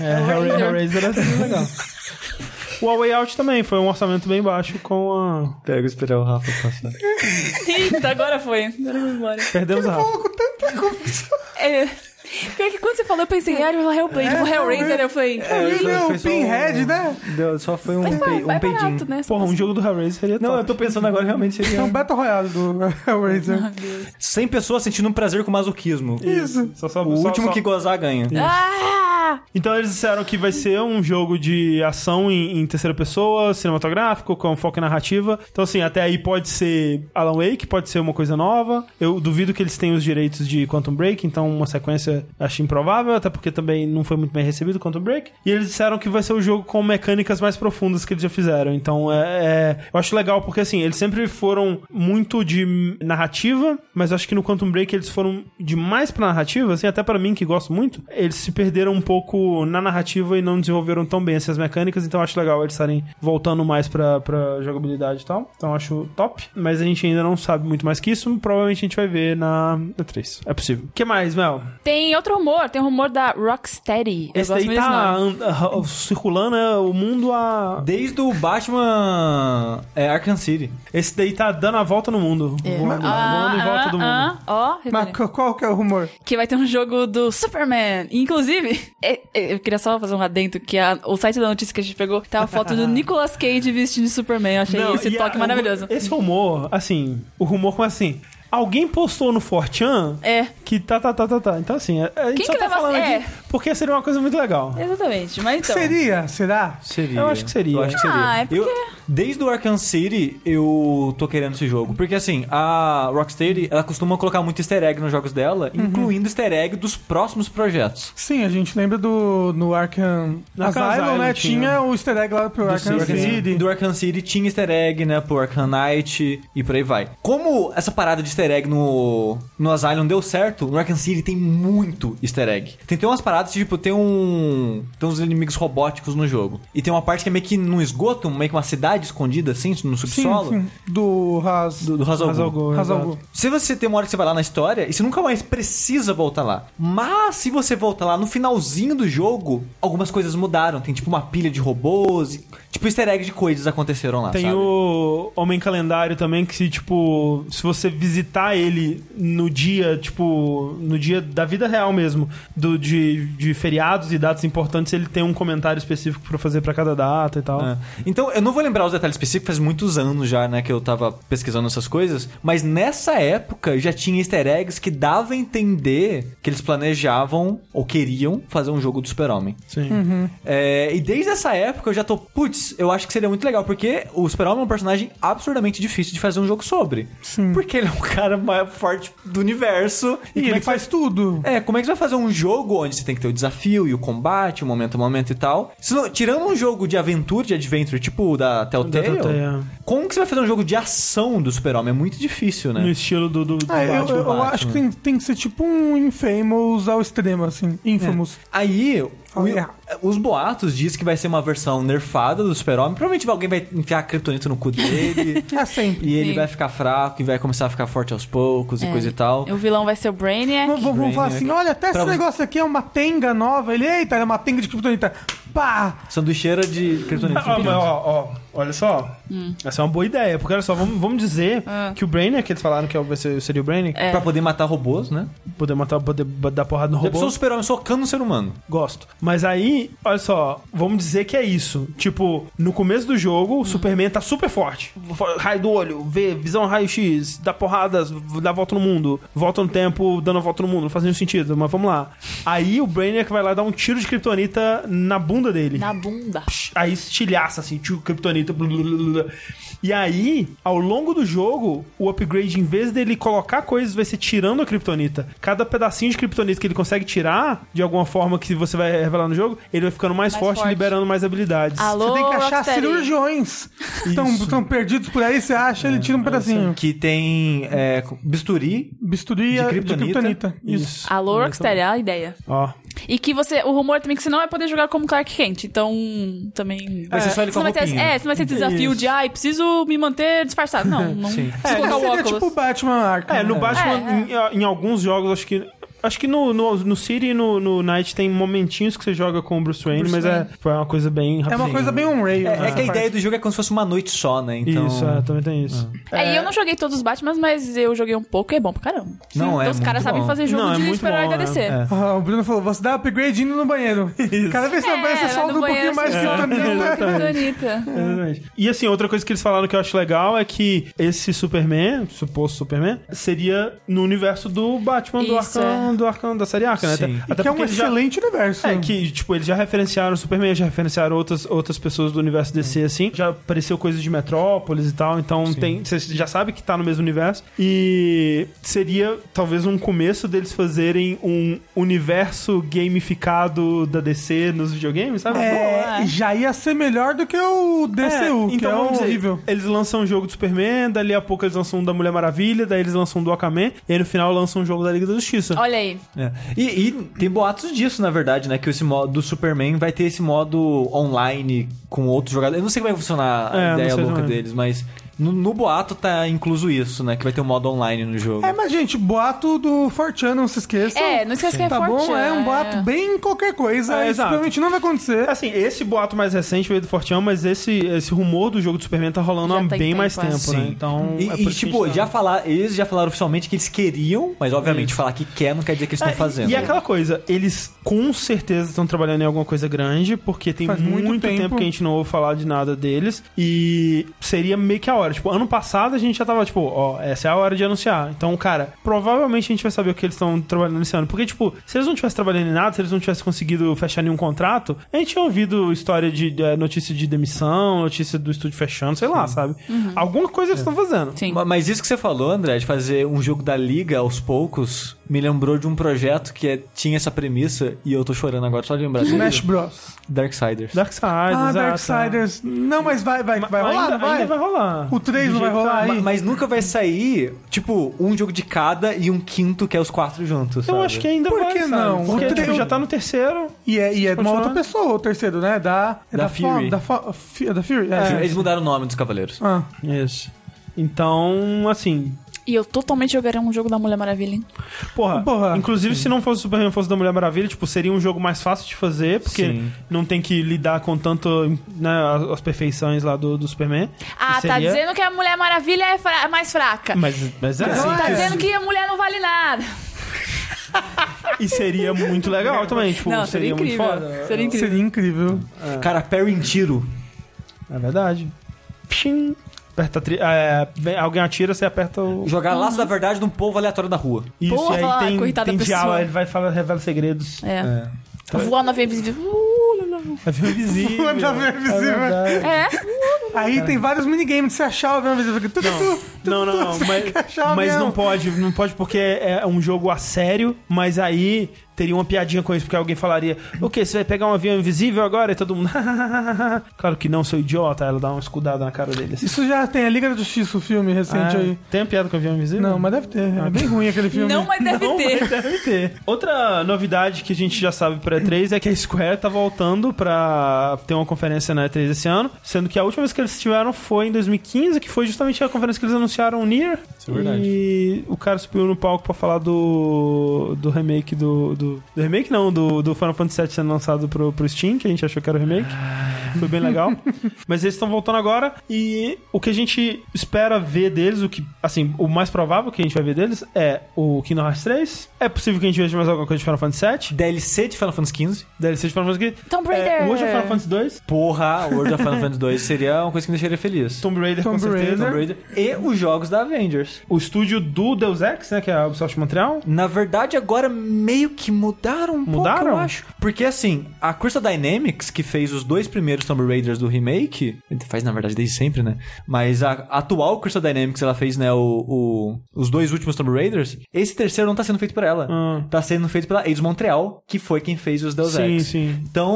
É, [LAUGHS] Hellra- Hellraiser era bem legal. O A Way Out também foi um orçamento bem baixo com a. Pega esperar o Rafa passar. Eita, agora foi. Agora eu vou embora. Perdemos a Rafa. Falou com tanta convicção. É, Pior que quando você falou, eu pensei, ah, falar Hellblade, eu vou Hellraiser, eu falei... É, ele é o foi só Pinhead, um- né? Deu- Só foi um, Mas pe- um peidinho. barato, né? Porra, um jogo do Hellraiser seria Não, top. eu tô pensando agora, realmente É seria... um Battle Royale do [LAUGHS] Hellraiser. 100 pessoas sentindo um prazer com masoquismo. Isso. Só, só, O só- último só- que gozar ganha. Ah! Então eles disseram que vai ser um jogo de ação em, em terceira pessoa, cinematográfico, com foco em narrativa. Então, assim, até aí pode ser Alan Wake, pode ser uma coisa nova. Eu duvido que eles tenham os direitos de Quantum Break, então uma sequência acho improvável, até porque também não foi muito bem recebido Quantum Break. E eles disseram que vai ser o jogo com mecânicas mais profundas que eles já fizeram. Então, é, é- eu acho legal porque, assim, eles sempre foram muito de narrativa, mas eu acho que no Quantum Break eles foram demais pra narrativa, assim, até pra mim que gosto muito, eles se perderam um pouco na narrativa e não desenvolveram tão bem essas mecânicas, então eu acho legal eles estarem voltando mais pra, pra jogabilidade e tal. Então eu acho top, mas a gente ainda não sabe muito mais que isso, provavelmente a gente vai ver na, na 3. É possível. O que mais, Mel? Tem outro rumor, tem o rumor da Rocksteady. Eu Esse gosto daí tá ah, circulando é, o mundo a... Desde o Batman é, Arkham City. Esse daí tá dando a volta no mundo. É. Voando, voando em volta do mundo. ah, ó, Mas referência. qual que é o rumor? que vai ter um jogo do Superman. Inclusive, é- é, eu queria só fazer um adendo que a- o site da notícia que a gente pegou tem a foto do [LAUGHS] Nicolas Cage vestido de Superman. Eu achei Não, esse toque a- maravilhoso. Esse rumor, assim, o rumor começa assim. Alguém postou no 4chan É, que tá, tá, tá, tá, tá. Então, assim, a, a gente Quem só que tá falando é. aqui porque seria uma coisa muito legal. exatamente. Mas então. Seria? Será? Seria. Eu acho que seria. Eu acho que seria. Ah, é porque- Eu- desde o Arkham City, eu tô querendo esse jogo. Porque, assim, a Rocksteady, ela costuma colocar muito easter egg nos jogos dela, Uhum. incluindo easter egg dos próximos projetos. Sim, a gente lembra do no Arkham Na Asylum, Asylum né? tinha. Tinha o easter egg lá pro Arkham Arkham City. City. Do Arkham City tinha easter egg, né, pro Arkham Knight e por aí vai. Como essa parada de easter egg no, no Asylum deu certo, no Arkham City tem muito easter egg. Tem, tem umas paradas, tipo, tem um... Tem uns inimigos robóticos no jogo. E tem uma parte que é meio que num esgoto, meio que uma cidade escondida, assim, no Sim, subsolo. sim. Do Raz... Do, do Hazal Ghul. Hazal Ghul, Hazal exato. Ghul. Se você tem uma hora que você vai lá na história, e você nunca mais precisa voltar lá. Mas se você voltar lá no finalzinho do jogo, algumas coisas mudaram. Tem tipo uma pilha de robôs, e, tipo easter egg de coisas aconteceram lá, Tem sabe? o Homem Calendário também, que se, tipo, se você visitar ele no dia, tipo, no dia da vida real mesmo, do, de, de feriados e datas importantes, ele tem um comentário específico pra fazer pra cada data e tal. É. Então, eu não vou lembrar os detalhes específicos, faz muitos anos já, né, que eu tava pesquisando essas coisas, mas nessa época já tinha easter eggs que dava a entender que eles planejavam ou queriam fazer um jogo do Super-Homem. Sim. É, e desde essa época eu já tô, putz, eu acho que seria muito legal, porque o Super-Homem é um personagem absurdamente difícil de fazer um jogo sobre. Sim. Porque ele é o cara mais forte do universo. E é ele que faz tudo. é, como é que você vai fazer um jogo onde você tem que ter o desafio e o combate, o momento a momento e tal? Se não- tirando um jogo de aventura, de adventure, tipo o da Telltale, Da Telltale, é. como que você vai fazer um jogo de ação do super-homem? É muito difícil, né? No estilo do, do, do Ah, eu, Batman. eu Batman. acho que tem, tem que ser tipo um Infamous ao extremo, assim. Infamous. Aí, errado. os boatos dizem que vai ser uma versão nerfada do super-homem. Provavelmente alguém vai enfiar a kryptonita no cu dele. [LAUGHS] É, sempre. E ele Sim. vai ficar fraco e vai começar a ficar forte aos poucos e É. coisa e tal. O vilão vai ser o Brainiac. Vamos, vamos falar assim, olha, até Pra esse negócio aqui é uma tenga nova. Ele, eita, é uma tenga de criptonita. Pá! Sanduicheira de kryptonita. Ah, mas, ó, ó, olha só. Essa é uma boa ideia, porque olha só, vamos, vamos dizer Ah. que o Brainiac, que eles falaram que ser- seria o Brainiac, É. Pra poder matar robôs, né? poder matar, poder dar porrada no Já robô. pensou o super-homem socando um ser humano. Gosto. Mas aí, olha só, vamos dizer que é isso. Tipo, no começo do jogo, o Superman tá super forte. Raio do olho, vê, visão raio-x, dá porradas, dá volta no mundo, volta no tempo, dando a volta no mundo, não faz nenhum sentido, mas vamos lá. Aí o Brainiac vai lá dar um tiro de kryptonita na bunda dele. Na bunda. Aí estilhaça assim, tio, kryptonita. E aí, ao longo do jogo, o upgrade, em vez dele colocar coisas, vai ser tirando a kryptonita. Cada pedacinho de kryptonita que ele consegue tirar, de alguma forma que você vai revelar no jogo, ele vai ficando mais, Mais forte, forte. liberando mais habilidades. Alô, Você tem que achar Rocksteady. cirurgiões. [LAUGHS] Estão Isso. estão perdidos por aí, você acha, ele tira um pedacinho. Que tem é, bisturi. Bisturi De kryptonita. kryptonita. Isso. Alô, Rocksteady, é a ideia. Ó. E que você. O rumor também é que você não vai poder jogar como Clark Kent. Então, também. Vai ser só ele Você com não a vai ter, é, você não vai ter esse desafio Isso. de, ai, preciso me manter disfarçado. Não, não. [LAUGHS] Sim. É, seria tipo Batman Arkham. É, no né? Batman, É, Em, em alguns jogos, acho que. Acho que no, no, no City e no, no Night tem momentinhos que você joga com o Bruce Wayne, Bruce mas Wayne. é, é uma coisa bem É rapidinha. uma coisa bem. É, né, é que a ideia do jogo é como se fosse uma noite só, né? Então... Isso, é, também tem isso. É, e eu não joguei todos os Batman, mas eu joguei um pouco e é bom pra caramba. Não, é Então os caras sabem fazer jogo Não, é de muito super-herói bom, é. É. Ah, o Bruno falou, você dá upgrade indo no banheiro. Cada vez que você É, vai solta um pouquinho mais. Exatamente. E assim, outra coisa que eles falaram que eu acho legal é que esse Superman, suposto Superman, seria no universo do Batman do Isso, Arkham, do Arkham da série Arkham, né? Sim. Até, até Que é um eles já- excelente universo. É, que, tipo, eles já referenciaram o Superman, já referenciaram outras, outras pessoas do universo DC, assim. Já apareceu coisas de Metrópolis e tal, então tem. Você já sabe que tá no mesmo universo. E seria talvez um começo deles fazerem um universo gamificado da DC nos videogames, sabe? É, já ia ser melhor do que o DCU, que é vamos dizer, horrível. Eles lançam um jogo do Superman, dali a pouco eles lançam um da Mulher Maravilha, daí eles lançam um do Aquaman, e aí no final lançam um jogo da Liga da Justiça. Olha aí. É. E, e tem boatos disso, na verdade, né? Que esse modo do Superman vai ter esse modo online com outros jogadores. Eu não sei como vai funcionar a É, ideia louca deles, mas no, no boato tá incluso isso, né? Que vai ter um modo online no jogo. É, mas gente, boato do Fortran, não se esqueçam. É, não esquece que é Tá bom? É um boato bem qualquer coisa. É, isso exato. provavelmente não vai acontecer. Assim, esse boato mais recente veio do Forteão, mas esse, esse rumor do jogo do Superman tá rolando Já há tem bem tempo, mais é. tempo, Sim. né? Então. E, é e, tipo, tá- já falar, eles já falaram oficialmente que eles queriam, mas obviamente Isso. falar que quer não quer dizer que eles É, estão fazendo. E aquela coisa, eles com certeza estão trabalhando em alguma coisa grande, porque tem Faz muito, muito tempo. tempo que a gente não ouve falar de nada deles. E seria meio que a hora. Tipo, ano passado a gente já tava, tipo, ó, essa é a hora de anunciar. Então, cara, provavelmente a gente vai saber o que eles estão trabalhando esse ano. Porque, tipo, se eles não tivessem trabalhando em nada, se eles não tivessem conseguido fechar nenhum contrato, a gente tinha ouvido história de eh, notícia de demissão, notícia do estúdio fechando, sei lá, sabe? Alguma coisa eles estão fazendo. Sim. Ma- Mas isso que você falou, André, de fazer um jogo da Liga aos poucos, me lembrou de um projeto que é- tinha essa premissa, e eu tô chorando agora só de lembrar. Smash Bros. Darksiders. Darksiders, Ah, exato. Darksiders. Não, mas vai, vai, vai rolar, ainda, não vai? ainda vai rolar. O 3 não vai que rolar tá. aí? Ma- Mas nunca vai sair, tipo, um jogo de cada e um quinto que é os quatro juntos. Eu sabe? acho que ainda Por vai, que sabe? não? Porque O tipo, tre- já tá no terceiro. E é, e é de uma outra pessoa, o terceiro, né? Da, é Da da, Fo- Fury. Da, Fo- Fi- da Fury? É. Eles mudaram o nome dos cavaleiros. Ah. Isso. Então, assim, E eu totalmente jogaria um jogo da Mulher Maravilha, hein? porra, Porra. inclusive se não fosse o Superman, fosse da Mulher Maravilha, tipo, seria um jogo mais fácil de fazer, porque Sim. não tem que lidar com tanto, né, as, perfeições lá do, do Superman. Ah, tá seria- dizendo que a Mulher Maravilha é fra- mais fraca. Mas, mas é assim. Tá é. dizendo que a mulher não vale nada. [LAUGHS] E seria muito legal também, tipo, não, seria, seria muito incrível. foda. Seria incrível. Seria incrível. Cara, Perry em tiro. É verdade. Pshim. Aperta a tri... é, alguém atira, você aperta o. Jogar laço da verdade num povo aleatório da rua. Isso, Porra, e aí tem, coitada tem pessoa. diálogo, ele vai falar, revela segredos. É. Voar no avião invisível. Uh, lá, lá. Avião invisível. [LAUGHS] Manda ver invisível. É. É. Aí tem vários minigames de você achar o avião invisível. Tu, tu, tu, tu, Não, não, não. Mas, o mas avião. não pode, não pode porque é um jogo a sério, mas aí teria uma piadinha com isso, porque alguém falaria: O que? Você vai pegar um avião invisível agora? E todo mundo. [LAUGHS] claro que não, seu idiota. Ela dá uma escudada na cara dele. Assim. Isso já tem, a Liga da Justiça, o filme recente Ah, aí. Tem uma piada com avião invisível? Não, mas deve ter. É bem ruim aquele filme. Não, mas deve Não, ter. mas deve ter. Outra novidade que a gente já sabe pra E3 é que a Square tá voltando pra ter uma conferência na E3 esse ano, sendo que a última vez que eles tiveram foi em 2015, que foi justamente a conferência que eles anunciaram o Nier. Isso é verdade. E o cara subiu no palco pra falar do, do remake do, do... Do remake não, do, do Final Fantasy VII sendo lançado pro, pro Steam, que a gente achou que era o remake. Foi bem legal. [LAUGHS] Mas eles estão voltando agora e o que a gente espera ver deles, o que, assim, o mais provável que a gente vai ver deles é o Kingdom Hearts 3. É possível que a gente veja mais alguma coisa de Final Fantasy VII. DLC de Final Fantasy XV. DLC de Final Fantasy Tomb é, Raider. Hoje é Final Fantasy 2. Porra, World of Final Fantasy 2 seria uma coisa que me deixaria feliz. Tomb Raider Tomb com certeza. Raider. Tomb Raider. E os jogos da Avengers. O estúdio do Deus Ex, né, que é a Ubisoft Montreal. Na verdade, agora meio que mudaram um Mudaram? pouco, eu acho. Porque, assim, a Crystal Dynamics, que fez os dois primeiros Tomb Raiders do remake, faz, na verdade, desde sempre, né? Mas a atual Crystal Dynamics, ela fez, né, o, o- os dois últimos Tomb Raiders. Esse terceiro não tá sendo feito por ela. Ah. Tá sendo feito pela Eidos Montreal, que foi quem fez os Deus Sim, Ex. sim. Então,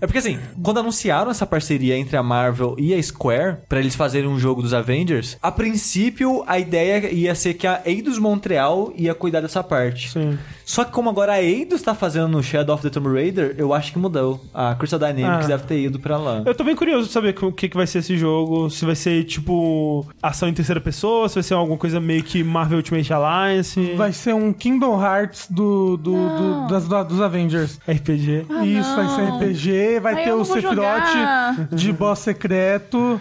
é porque assim, quando anunciaram essa parceria entre a Marvel e a Square pra eles fazerem um jogo dos Avengers, a princípio a ideia ia ser que a Eidos Montreal ia cuidar dessa parte. Sim. Só que como agora a Eidos tá fazendo no Shadow of the Tomb Raider, eu acho que mudou. A Crystal Dynamics Ah. deve ter ido pra lá. Eu tô bem curioso de saber o que, que vai ser esse jogo. Se vai ser, tipo, ação em terceira pessoa, se vai ser alguma coisa meio que Marvel Ultimate Alliance. Vai ser um Kingdom Hearts do, do, do- das- do- dos Avengers. RPG. Isso, vai ser RPG, vai Ai, ter o não Sephiroth jogar. de boss secreto.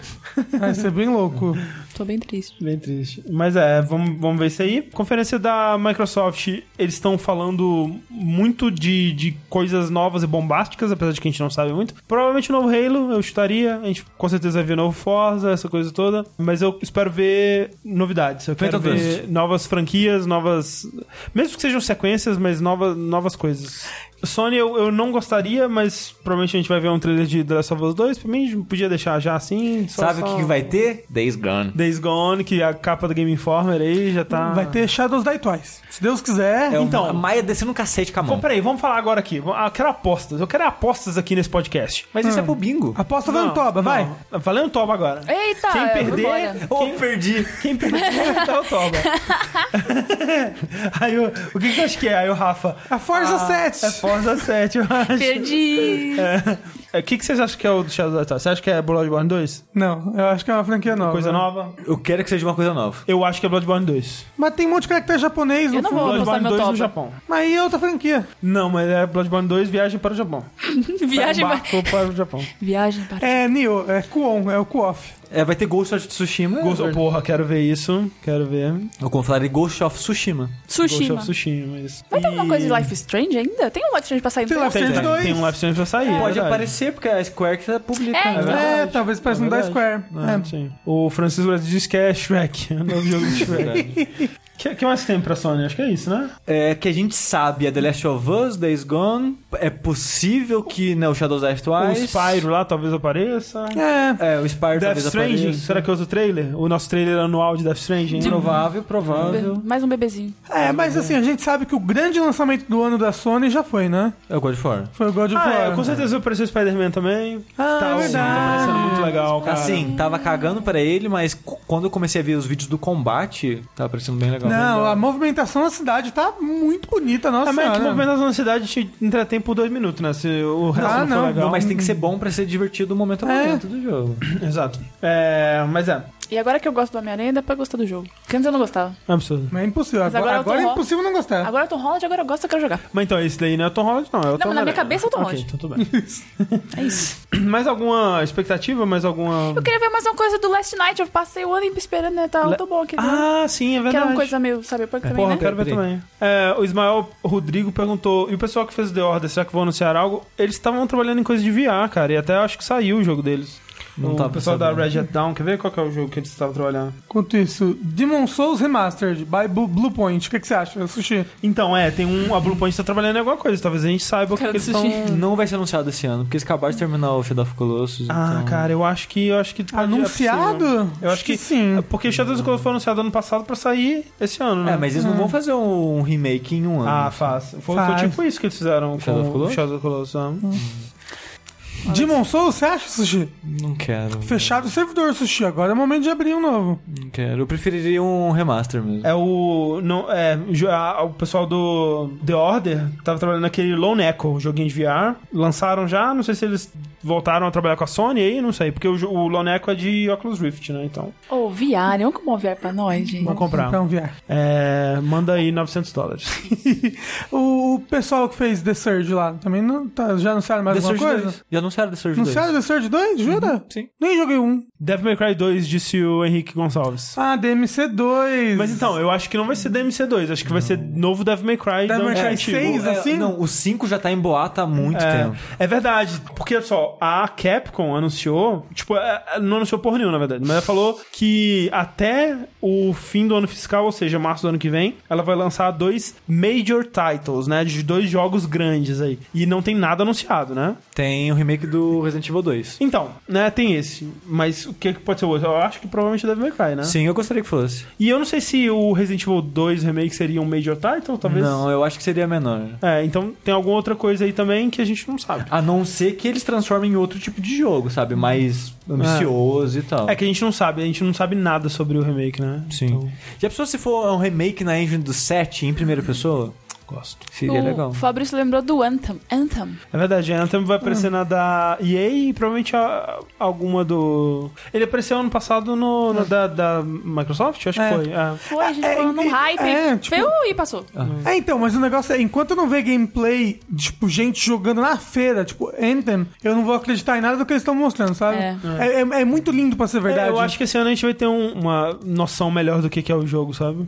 Vai ser bem louco. [LAUGHS] Tô bem triste. Bem triste. Mas é, vamos, vamos ver isso aí. Conferência da Microsoft, eles estão falando muito de, de coisas novas e bombásticas, apesar de que a gente não sabe muito. Provavelmente o novo Halo, eu chutaria. A gente com certeza vai ver novo Forza, essa coisa toda. Mas eu espero ver novidades. Eu quero ver novas franquias, novas. Mesmo que sejam sequências, mas novas, novas coisas. Sony eu, eu não gostaria, mas provavelmente a gente vai ver um trailer de The Last of Us 2. Pra mim, podia deixar já assim. só- Sabe o só- que, que vai ter? Days Gone. Days Gone, que a capa do Game Informer aí já tá. Vai ter Shadows Die Twice. Se Deus quiser. É Então- então, a Maia descendo um cacete com a mão. Bom, peraí, vamos falar agora aqui. Eu quero apostas. Eu quero apostas aqui nesse podcast. Mas isso é pro bingo. Aposta valendo toba, vai. Valendo toba agora. Eita, Quem perder. embora. Ô, perdi. Quem perder tá o toba. [LAUGHS] [LAUGHS] aí o, o que, que você acha que é? Aí o Rafa. A Forza Ah, 7. É Forza 7, eu acho. Perdi. É, O que, que vocês acham que é o do Shadow of the Tomb? Você acha que é Bloodborne 2? Não, eu acho que é uma franquia nova. Coisa nova? Eu quero que seja uma coisa nova. Eu acho que é Bloodborne 2. Mas tem um monte de caractere japonês no Eu não fundo. vou Bloodborne meu 2 no. Japão. Mas aí é outra franquia. Não, mas é Bloodborne 2 Viagem para o Japão. [LAUGHS] Viagem, para... barco para o Japão. Viagem para... É Nioh, é Kuon, é o Kuof. É, vai ter Ghost of Tsushima. Ghost, porra, quero ver isso. Quero ver. Eu como falar de Ghost of Tsushima. Ghost Tsushima. of Tsushima, isso. Vai ter alguma coisa de Life is Strange ainda? Tem um Life is Strange pra sair no Tem? Life Strange tem, 2. tem um live stream pra sair. é Pode verdade. aparecer, porque a Square que tá publicando. É, né? então. É, talvez pareça um da verdade. Square. É. sim. O Francisco diz que é Shrek. [LAUGHS] O novo jogo de Shrek. O que, que mais tem pra Sony? Acho que é isso, né? É, que a gente sabe, é The Last of Us, Days Gone. É possível que né, o Shadows Die O Twice. Spyro lá talvez apareça. É. É, o Spyro Death talvez Stranding, apareça. será que é outro trailer? O nosso trailer anual de Death Stranding? Provável, provável. Mais um bebezinho. É, mas assim, a gente sabe que o grande lançamento do ano da Sony já foi, né? É o God of War. Foi o God of Ah, War. é, com certeza vai aparecer o Spider-Man também. Ah, tá, é Tá verdade. parecendo muito legal, cara. Assim, tava cagando pra ele, mas quando eu comecei a ver os vídeos do combate, tava parecendo bem legal. Não, a movimentação na cidade tá muito bonita, nossa É, mas é que senhora. movimentação na cidade te entretém por dois minutos, né? Se o resto Ah, não, não. for legal. Não, mas tem que ser bom pra ser divertido o momento a É. momento do jogo. Exato. É, mas é, E agora que eu gosto do Homem-Aranha, dá pra gostar do jogo. Porque antes eu não gostava. é absurdo. Mas é impossível. Mas Agora, agora tô agora é impossível não gostar. Agora eu tô Holland, agora eu gosto, eu quero jogar. Mas então, esse daí não é o Tom Holland, não. É o Tom mas na minha cabeça é o Tom Ok, Holland. então tudo bem. [LAUGHS] É isso. [CLEARS THROAT] mais alguma expectativa? Mais alguma... Eu queria ver mais uma coisa do Last Night. Eu passei o ano esperando, né? Tá tão bom aqui. Ah, sim, é que verdade. era uma coisa meio cyberpunk também, Porra, né? eu quero ver também. É, o Ismael Rodrigo perguntou, e o pessoal que fez The Order, será que vão anunciar algo? Eles estavam trabalhando em coisa de VR, cara, e até acho que saiu o jogo deles. Não o pessoal da. Red Hat Down, quer ver qual que é o jogo que eles estavam trabalhando? Enquanto isso, Demon Souls Remastered by Bu- Bluepoint. O que, que você acha, Sushi? Então, é, tem um. A Bluepoint tá trabalhando em alguma coisa, talvez a gente saiba o que, que eles estão. Não vai ser anunciado esse ano, porque eles acabaram de terminar o Shadow of Colossus. Ah, então... cara, eu acho que. Eu acho que é. Anunciado? Eu acho que. sim. Porque Shadow of Colossus foi anunciado ano passado pra sair esse ano, né? É, mas eles não vão fazer um remake em um ano. Ah, faz. Foi, foi Faz. tipo isso que eles fizeram Shadow com of Colossus? o Shadow of Colossus. né? Demon Souls, você acha, Sushi? Não quero. Fechado o servidor, Sushi. Agora é o momento de abrir um novo. Não quero. Eu preferiria um remaster mesmo. É o. Não, é, a- o pessoal do The Order tava trabalhando naquele Lone Echo, o joguinho de VR. Lançaram já, não sei se eles voltaram a trabalhar com a Sony aí, não sei, porque o, o Lone Echo é de Oculus Rift, né? Então, Ô, VR, vamos comprar um VR pra nós, gente. vou comprar. Então, VR. É, manda aí 900 dólares. [LAUGHS] o pessoal que fez The Surge lá, também não, tá, já anunciaram mais The alguma Surge coisa? 2. Já anunciaram The Surge 2. Anunciaram The Surge 2? Jura? Sim. Nem joguei um. Devil May Cry 2, disse o Henrique Gonçalves. Ah, DMC2. Mas então, eu acho que não vai ser DMC2, acho que vai ser novo Devil May Cry. Devil não May Cry antigo. 6, É, assim? Não, o 5 já tá em boato há muito É, tempo. é verdade, porque olha só, a Capcom anunciou, tipo, é, é, não anunciou porra nenhuma, na verdade, mas ela falou que até o fim do ano fiscal, ou seja, março do ano que vem, ela vai lançar dois major titles, né, de dois jogos grandes aí, e não tem nada anunciado, né? Tem o remake do Resident Evil 2. Então, né, tem esse, mas o que que pode ser o outro? Eu acho que provavelmente deve May Cry, né? Sim, eu gostaria que fosse. E eu não sei se o Resident Evil 2 Remake seria um major title, talvez... Não, eu acho que seria menor. É, então tem alguma outra coisa aí também que a gente não sabe. A não ser que eles transformem em outro tipo de jogo, sabe? Mais ambicioso e tal. É que a gente não sabe, a gente não sabe nada sobre o remake, né? Sim. Então- Já pensou se for um remake na engine do 7 em primeira pessoa? Gosto. Seria o legal. Fabrício lembrou do Anthem. Anthem. É verdade, a Anthem vai aparecer na da EA e provavelmente a- alguma do. Ele apareceu ano passado no, na da, da Microsoft? Acho É. que foi. É. Foi, a gente É, falou num é, hype. é, tipo- Veio e passou. É, então, mas o negócio é, enquanto eu não ver gameplay, tipo, gente jogando na feira, tipo, Anthem, eu não vou acreditar em nada do que eles estão mostrando, sabe? É. É, é- é muito lindo pra ser verdade. É, eu acho que esse ano a gente vai ter um- uma noção melhor do que, que é o jogo, sabe?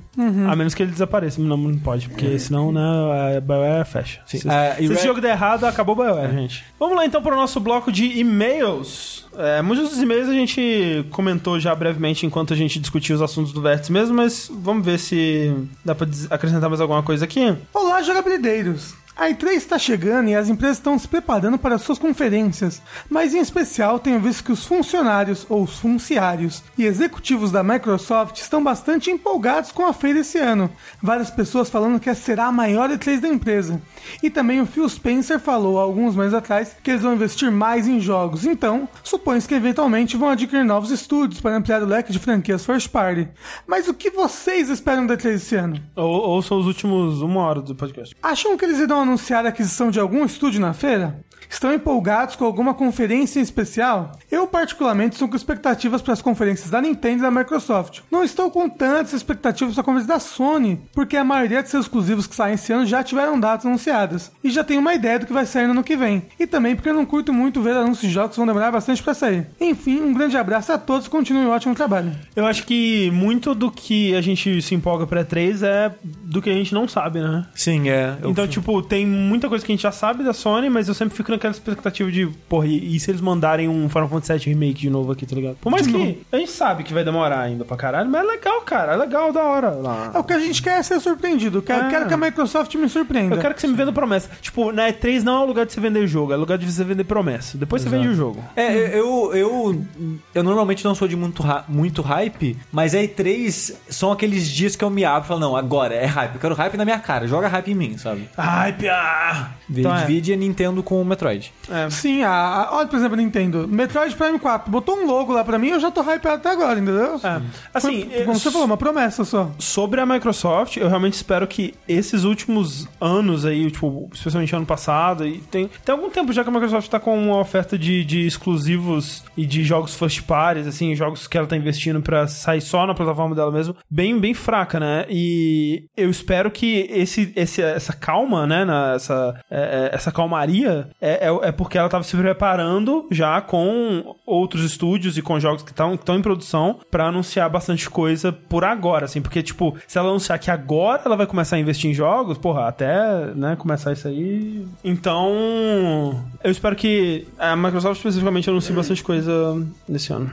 A menos que ele desapareça. Não, não pode, porque senão, né, a BioWare fecha. Sim. Se, e se esse Red- jogo der errado, acabou a BioWare, gente. Vamos lá então para o nosso bloco de e-mails. É, muitos dos e-mails a gente comentou já brevemente enquanto a gente discutia os assuntos do Vértice mesmo, mas vamos ver se dá des- acrescentar mais alguma coisa aqui. Olá, jogabilideiros! A E3 está chegando e as empresas estão se preparando para suas conferências, mas em especial tenho visto que os funcionários, ou os funciários, e executivos da Microsoft estão bastante empolgados com a feira esse ano. Várias pessoas falando que essa será a maior E3 da empresa. E também o Phil Spencer falou há alguns meses atrás que eles vão investir mais em jogos, então supõe-se que eventualmente vão adquirir novos estúdios para ampliar o leque de franquias first party. Mas o que vocês esperam da E3 esse ano? Ou, ou são os últimos uma hora do podcast. Acham que eles irão anunciar a aquisição de algum estúdio na feira? Estão empolgados com alguma conferência em especial? Eu, particularmente, estou com expectativas para as conferências da Nintendo e da Microsoft. Não estou com tantas expectativas para a conferência da Sony, porque a maioria de seus exclusivos que saem esse ano já tiveram datas anunciadas. E já tenho uma ideia do que vai sair no ano que vem. E também porque eu não curto muito ver anúncios de jogos que vão demorar bastante para sair. Enfim, um grande abraço a todos e continuem um ótimo trabalho. Eu acho que muito do que a gente se empolga pra E3 é do que a gente não sabe, né? Sim, é. Eu- Então, tipo, tem muita coisa que a gente já sabe da Sony, mas eu sempre fico naquela expectativa de, porra, e, e se eles mandarem um Final Fantasy VII Remake de novo aqui, tá ligado? Por mais De que novo. a gente sabe que vai demorar ainda pra caralho, mas é legal, cara, é legal, da hora. lá. É o que a gente quer é ser surpreendido. Eu quero, É. quero que a Microsoft me surpreenda. Eu quero que você me venda promessa. Tipo, na E3 não é o lugar de você vender jogo, é o lugar de você vender promessa. Depois você vende o jogo. É, eu, eu, eu normalmente não sou de muito, muito hype, mas a E3 são aqueles dias que eu me abro e falo, não, agora é hype, eu quero hype na minha cara, joga hype em mim, sabe? Ai, piá! Então, Então é. Divide a Nintendo com o Metroid. É. Sim, a, a- olha, por exemplo, a Nintendo. Metroid Prime 4 botou um logo lá pra mim eu já tô hypeado até agora, entendeu? É. Assim, Foi, como você falou, uma promessa só. Sobre a Microsoft, eu realmente espero que esses últimos anos aí, tipo, especialmente ano passado, e tem, tem algum tempo já que a Microsoft tá com uma oferta de, de exclusivos e de jogos first parties, assim, jogos que ela tá investindo pra sair só na plataforma dela mesmo, bem, bem fraca, né? E eu espero que esse, esse, essa calma, né, na- essa, é, é, essa calmaria é, é, é porque ela tava se preparando já com outros estúdios e com jogos que estão em produção pra anunciar bastante coisa por agora, assim, porque, tipo, se ela anunciar que agora ela vai começar a investir em jogos, porra, até, né, começar isso aí. Então, eu espero que a Microsoft especificamente anuncie bastante coisa nesse ano.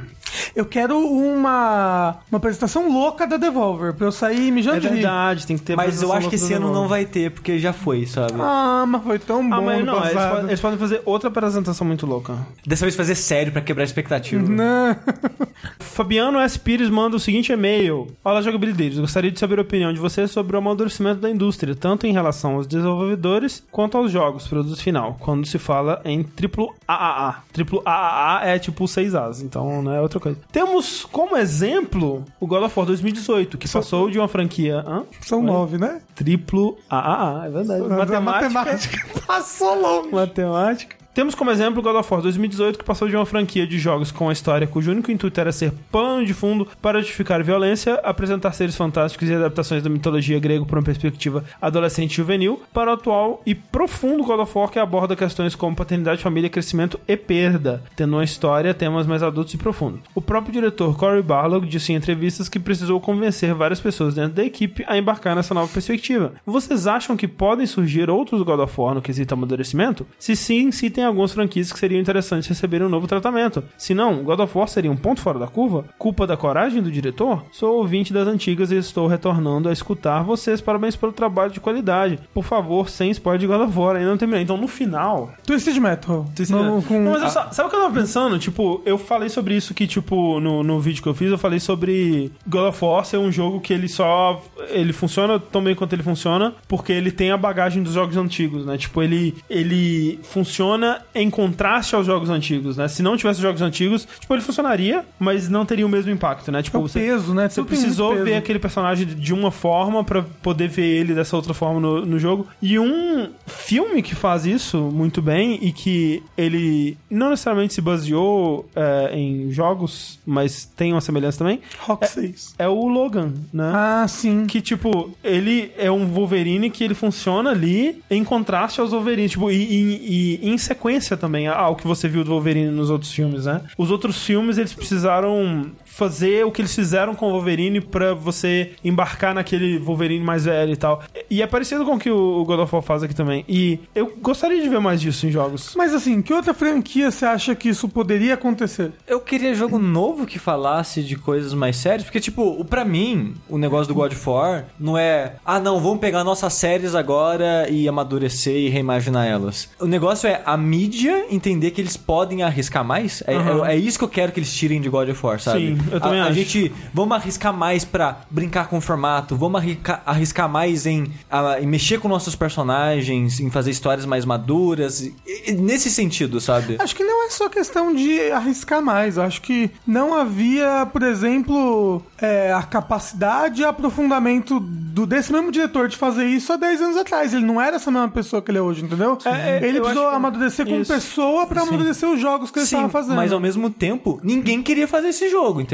Eu quero uma, uma apresentação louca da Devolver pra eu sair mijando É de rir. verdade, tem que ter Mas eu acho que esse ano não vai ter, porque já foi, sabe? Ah, mas foi tão bom Ah, mas no não, eles passado. podem, eles podem fazer outra apresentação muito louca. Dessa vez fazer sério pra quebrar a expectativa. Não. [LAUGHS] Fabiano S. Pires manda o seguinte e-mail. Olá, jogabilideiros. Gostaria de saber a opinião de vocês sobre o amadurecimento da indústria, tanto em relação aos desenvolvedores quanto aos jogos, produto final, quando se fala em triplo AAA. Triplo AAA é tipo 6 As, então não é outra coisa. Temos como exemplo o God of War 2018, que passou de uma franquia... Hã? São nove, né? Triplo AAA, é verdade. Matemática. Matemática [LAUGHS] passou longe. Matemática. Temos como exemplo God of War 2018, que passou de uma franquia de jogos com a história cujo único intuito era ser pano de fundo para justificar violência, apresentar seres fantásticos e adaptações da mitologia grega por uma perspectiva adolescente e juvenil, para o atual e profundo God of War que aborda questões como paternidade, família, crescimento e perda, tendo uma história, temas mais adultos e profundos. O próprio diretor Cory Barlog disse em entrevistas que precisou convencer várias pessoas dentro da equipe a embarcar nessa nova perspectiva. Vocês acham que podem surgir outros God of War no quesito amadurecimento? Se sim, citem algumas franquias que seriam interessantes receberem um novo tratamento. Se não, God of War seria um ponto fora da curva? Culpa da coragem do diretor? Sou ouvinte das antigas e estou retornando a escutar vocês. Parabéns pelo trabalho de qualidade. Por favor, sem spoiler de God of War. Ainda não terminei. Então, no final, Twisted Metal. No- com- não, mas eu sa- sabe o que eu tava pensando? Tipo, eu falei sobre isso que, tipo, no, no vídeo que eu fiz, eu falei sobre God of War ser um jogo que ele só. Ele funciona tão bem quanto ele funciona, porque ele tem a bagagem dos jogos antigos, né? Tipo, ele, ele funciona funciona em contraste aos jogos antigos, né? Se não tivesse jogos antigos, tipo, ele funcionaria, mas não teria o mesmo impacto, né? Tipo, É o peso, né? Você Tudo precisou ver aquele personagem de uma forma pra poder ver ele dessa outra forma no, no jogo. E um filme que faz isso muito bem e que ele não necessariamente se baseou é, em jogos, mas tem uma semelhança também, Rock 6. é o Logan, né? Ah, sim. Que, tipo, ele é um Wolverine que ele funciona ali em contraste aos Wolverines. Tipo, e, e- e em sequência também ao que você viu do Wolverine nos outros filmes, né? Os outros filmes, eles precisaram fazer o que eles fizeram com o Wolverine pra você embarcar naquele Wolverine mais velho e tal. E é parecido com o que o God of War faz aqui também. E eu gostaria de ver mais disso em jogos. Mas assim, que outra franquia você acha que isso poderia acontecer? Eu queria jogo novo que falasse de coisas mais sérias, porque, tipo, o- pra mim, o negócio do God of War não é, ah, não, vamos pegar nossas séries agora e amadurecer e reimaginar elas. O negócio é a mídia entender que eles podem arriscar mais. É, Aham. é- é isso que eu quero que eles tirem de God of War, sabe? Sim, eu também a, a acho. gente, vamos arriscar mais pra brincar com o formato, vamos arriscar, arriscar mais em, a- em mexer com nossos personagens, em fazer histórias mais maduras, e- e- nesse sentido, sabe? Acho que não é só questão de arriscar mais. Acho que não havia, por exemplo, é, a capacidade e aprofundamento do, desse mesmo diretor de fazer isso há 10 anos atrás. Ele não era essa mesma pessoa que ele é hoje, entendeu? É, é, ele precisou que- amadurecer como isso. pessoa pra amadurecer os jogos que ele Sim, estava fazendo. mas ao mesmo tempo, ninguém queria fazer esse jogo, entendeu?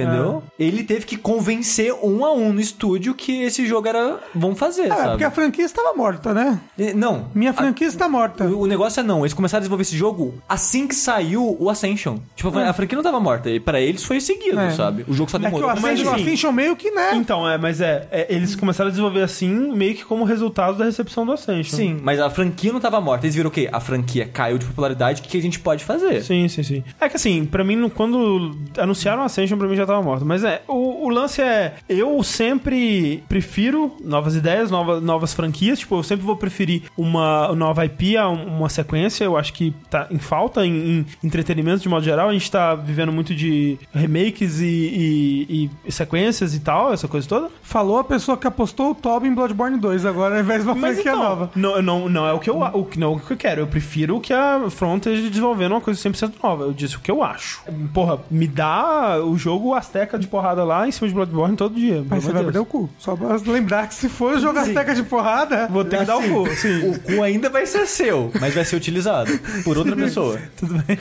Ele teve que convencer um a um no estúdio que esse jogo era. Vamos fazer, É, sabe? porque a franquia estava morta, né? E- Não. Minha a- franquia está morta. O o negócio é não, eles começaram a desenvolver esse jogo assim que saiu o Ascension. Tipo, a franquia não tava morta, e pra eles foi seguido, É. sabe? O jogo só É que o demorou. mas Ascension, o. Ascension meio que, né? Então, é, mas é, é, eles começaram a desenvolver assim, meio que como resultado da recepção do Ascension. Sim, mas a franquia não tava morta. Eles viram o quê? A franquia caiu de popularidade, o que a gente pode fazer? Sim, sim, sim. É que assim, pra mim, quando anunciaram Ascension, pra mim já tava morto. Mas é, o, o lance é, eu sempre prefiro novas ideias, novas, novas franquias. Tipo, eu sempre vou preferir uma nova IP a um- uma sequência. Eu acho que tá em falta em, em entretenimento de modo geral. A gente tá vivendo muito de remakes e, e- e sequências e tal, essa coisa toda. Falou a pessoa que apostou o Toby em Bloodborne 2 agora, ao invés de uma Mas franquia então, nova. Não, não, não é o que eu, o, não é o que eu quero. Eu prefiro que a Front esteja desenvolvendo uma coisa 100% nova. Eu disse o que eu acho. Porra, me dá o jogo Azteca de porrada lá em cima de Bloodborne todo dia. Mas você vai de perder o cu. Só pra lembrar que se for jogar Azteca de porrada, Vou ter que dar o Assim, cu, sim. O cu ainda vai ser seu, mas vai ser utilizado por outra pessoa. [LAUGHS] Tudo bem.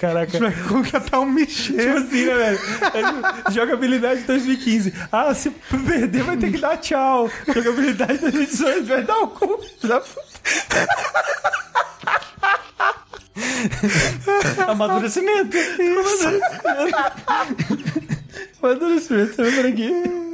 Caraca. vai contratar um Tipo Michel. assim, né, velho? É, Jogabilidade 2015. Ah, se perder vai ter que dar tchau. Jogabilidade 2018 vai dar o cu. Amadurecimento. Amadurecimento, você vai aqui.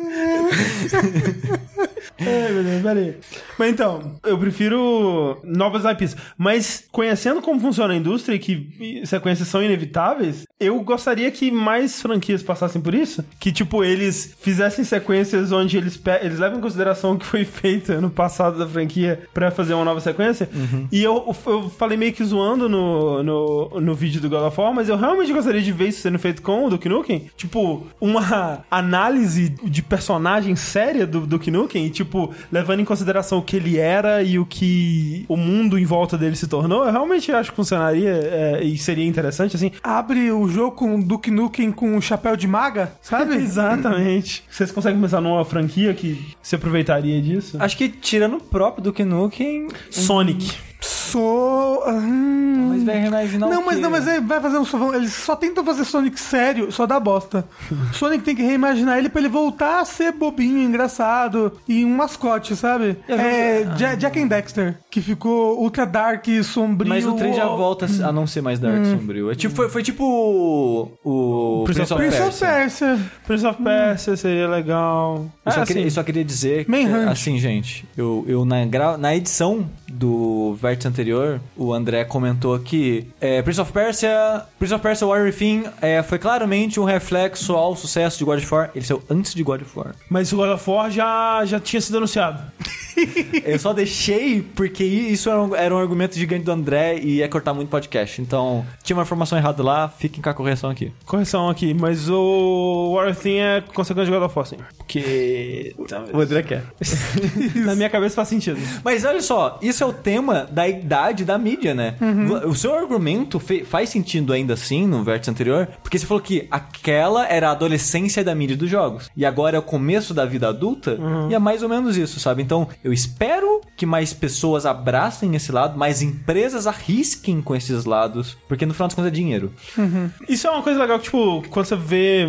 Ai, meu Deus, peraí. Mas então, eu prefiro novas IPs. Mas conhecendo como funciona a indústria e que sequências são inevitáveis, eu gostaria que mais franquias passassem por isso. Que, tipo, eles fizessem sequências onde eles, eles levam em consideração o que foi feito no passado da franquia pra fazer uma nova sequência. E eu, eu falei meio que zoando no, no, no vídeo do God of War, mas eu realmente gostaria de ver isso sendo feito com o Duke Nukem. Tipo, uma análise de personagem séria do Duke Nukem, e, tipo, levando em consideração o que ele era e o que o mundo em volta dele se tornou. Eu realmente acho que funcionaria é, e seria interessante, assim. Abre o jogo com o Duke Nukem com o chapéu de maga, sabe? [LAUGHS] Exatamente. Vocês conseguem pensar numa franquia que se aproveitaria disso? Acho que tirando o próprio Duke Nukem... Sonic. Sou. Hum. Mas vai reimaginar o Não, mas não, mas aí vai fazer um sovão. Eles só tentam fazer Sonic sério, só dá bosta. [LAUGHS] Sonic tem que reimaginar ele pra ele voltar a ser bobinho, engraçado e um mascote, sabe? É Ja- Jack and Dexter, que ficou ultra dark e sombrio. Mas o 3 já volta a não ser mais Dark Sombrio. É tipo, foi, foi tipo o, o Prince Prince, of Prince of Persia. Persia. Prince of Persia seria legal. Eu só, Ah, queria, assim, eu só queria dizer que, assim, gente, eu, eu na, gra- na edição do vértice anterior, o André comentou que é, Prince of Persia, Prince of Persia Warrior Thing é, foi claramente um reflexo ao sucesso de God of War. Ele saiu antes de God of War. Mas o God of War já, já tinha sido anunciado. [LAUGHS] Eu só deixei porque isso era um, era um argumento gigante do André e ia cortar muito podcast. Então, tinha uma informação errada lá, fiquem com a correção aqui. Correção aqui, mas o War Thing é consequência de God of War, sim. Porque. O André quer. [LAUGHS] Na minha cabeça faz sentido. Mas olha só, isso é o tema da idade da mídia, né? O seu argumento faz sentido ainda assim no vértice anterior, porque você falou que aquela era a adolescência da mídia dos jogos. E agora é o começo da vida adulta, e é mais ou menos isso, sabe? Então, eu espero que mais pessoas abracem esse lado, mais empresas arrisquem com esses lados, porque no final das contas é dinheiro. Isso é uma coisa legal que, tipo, quando você vê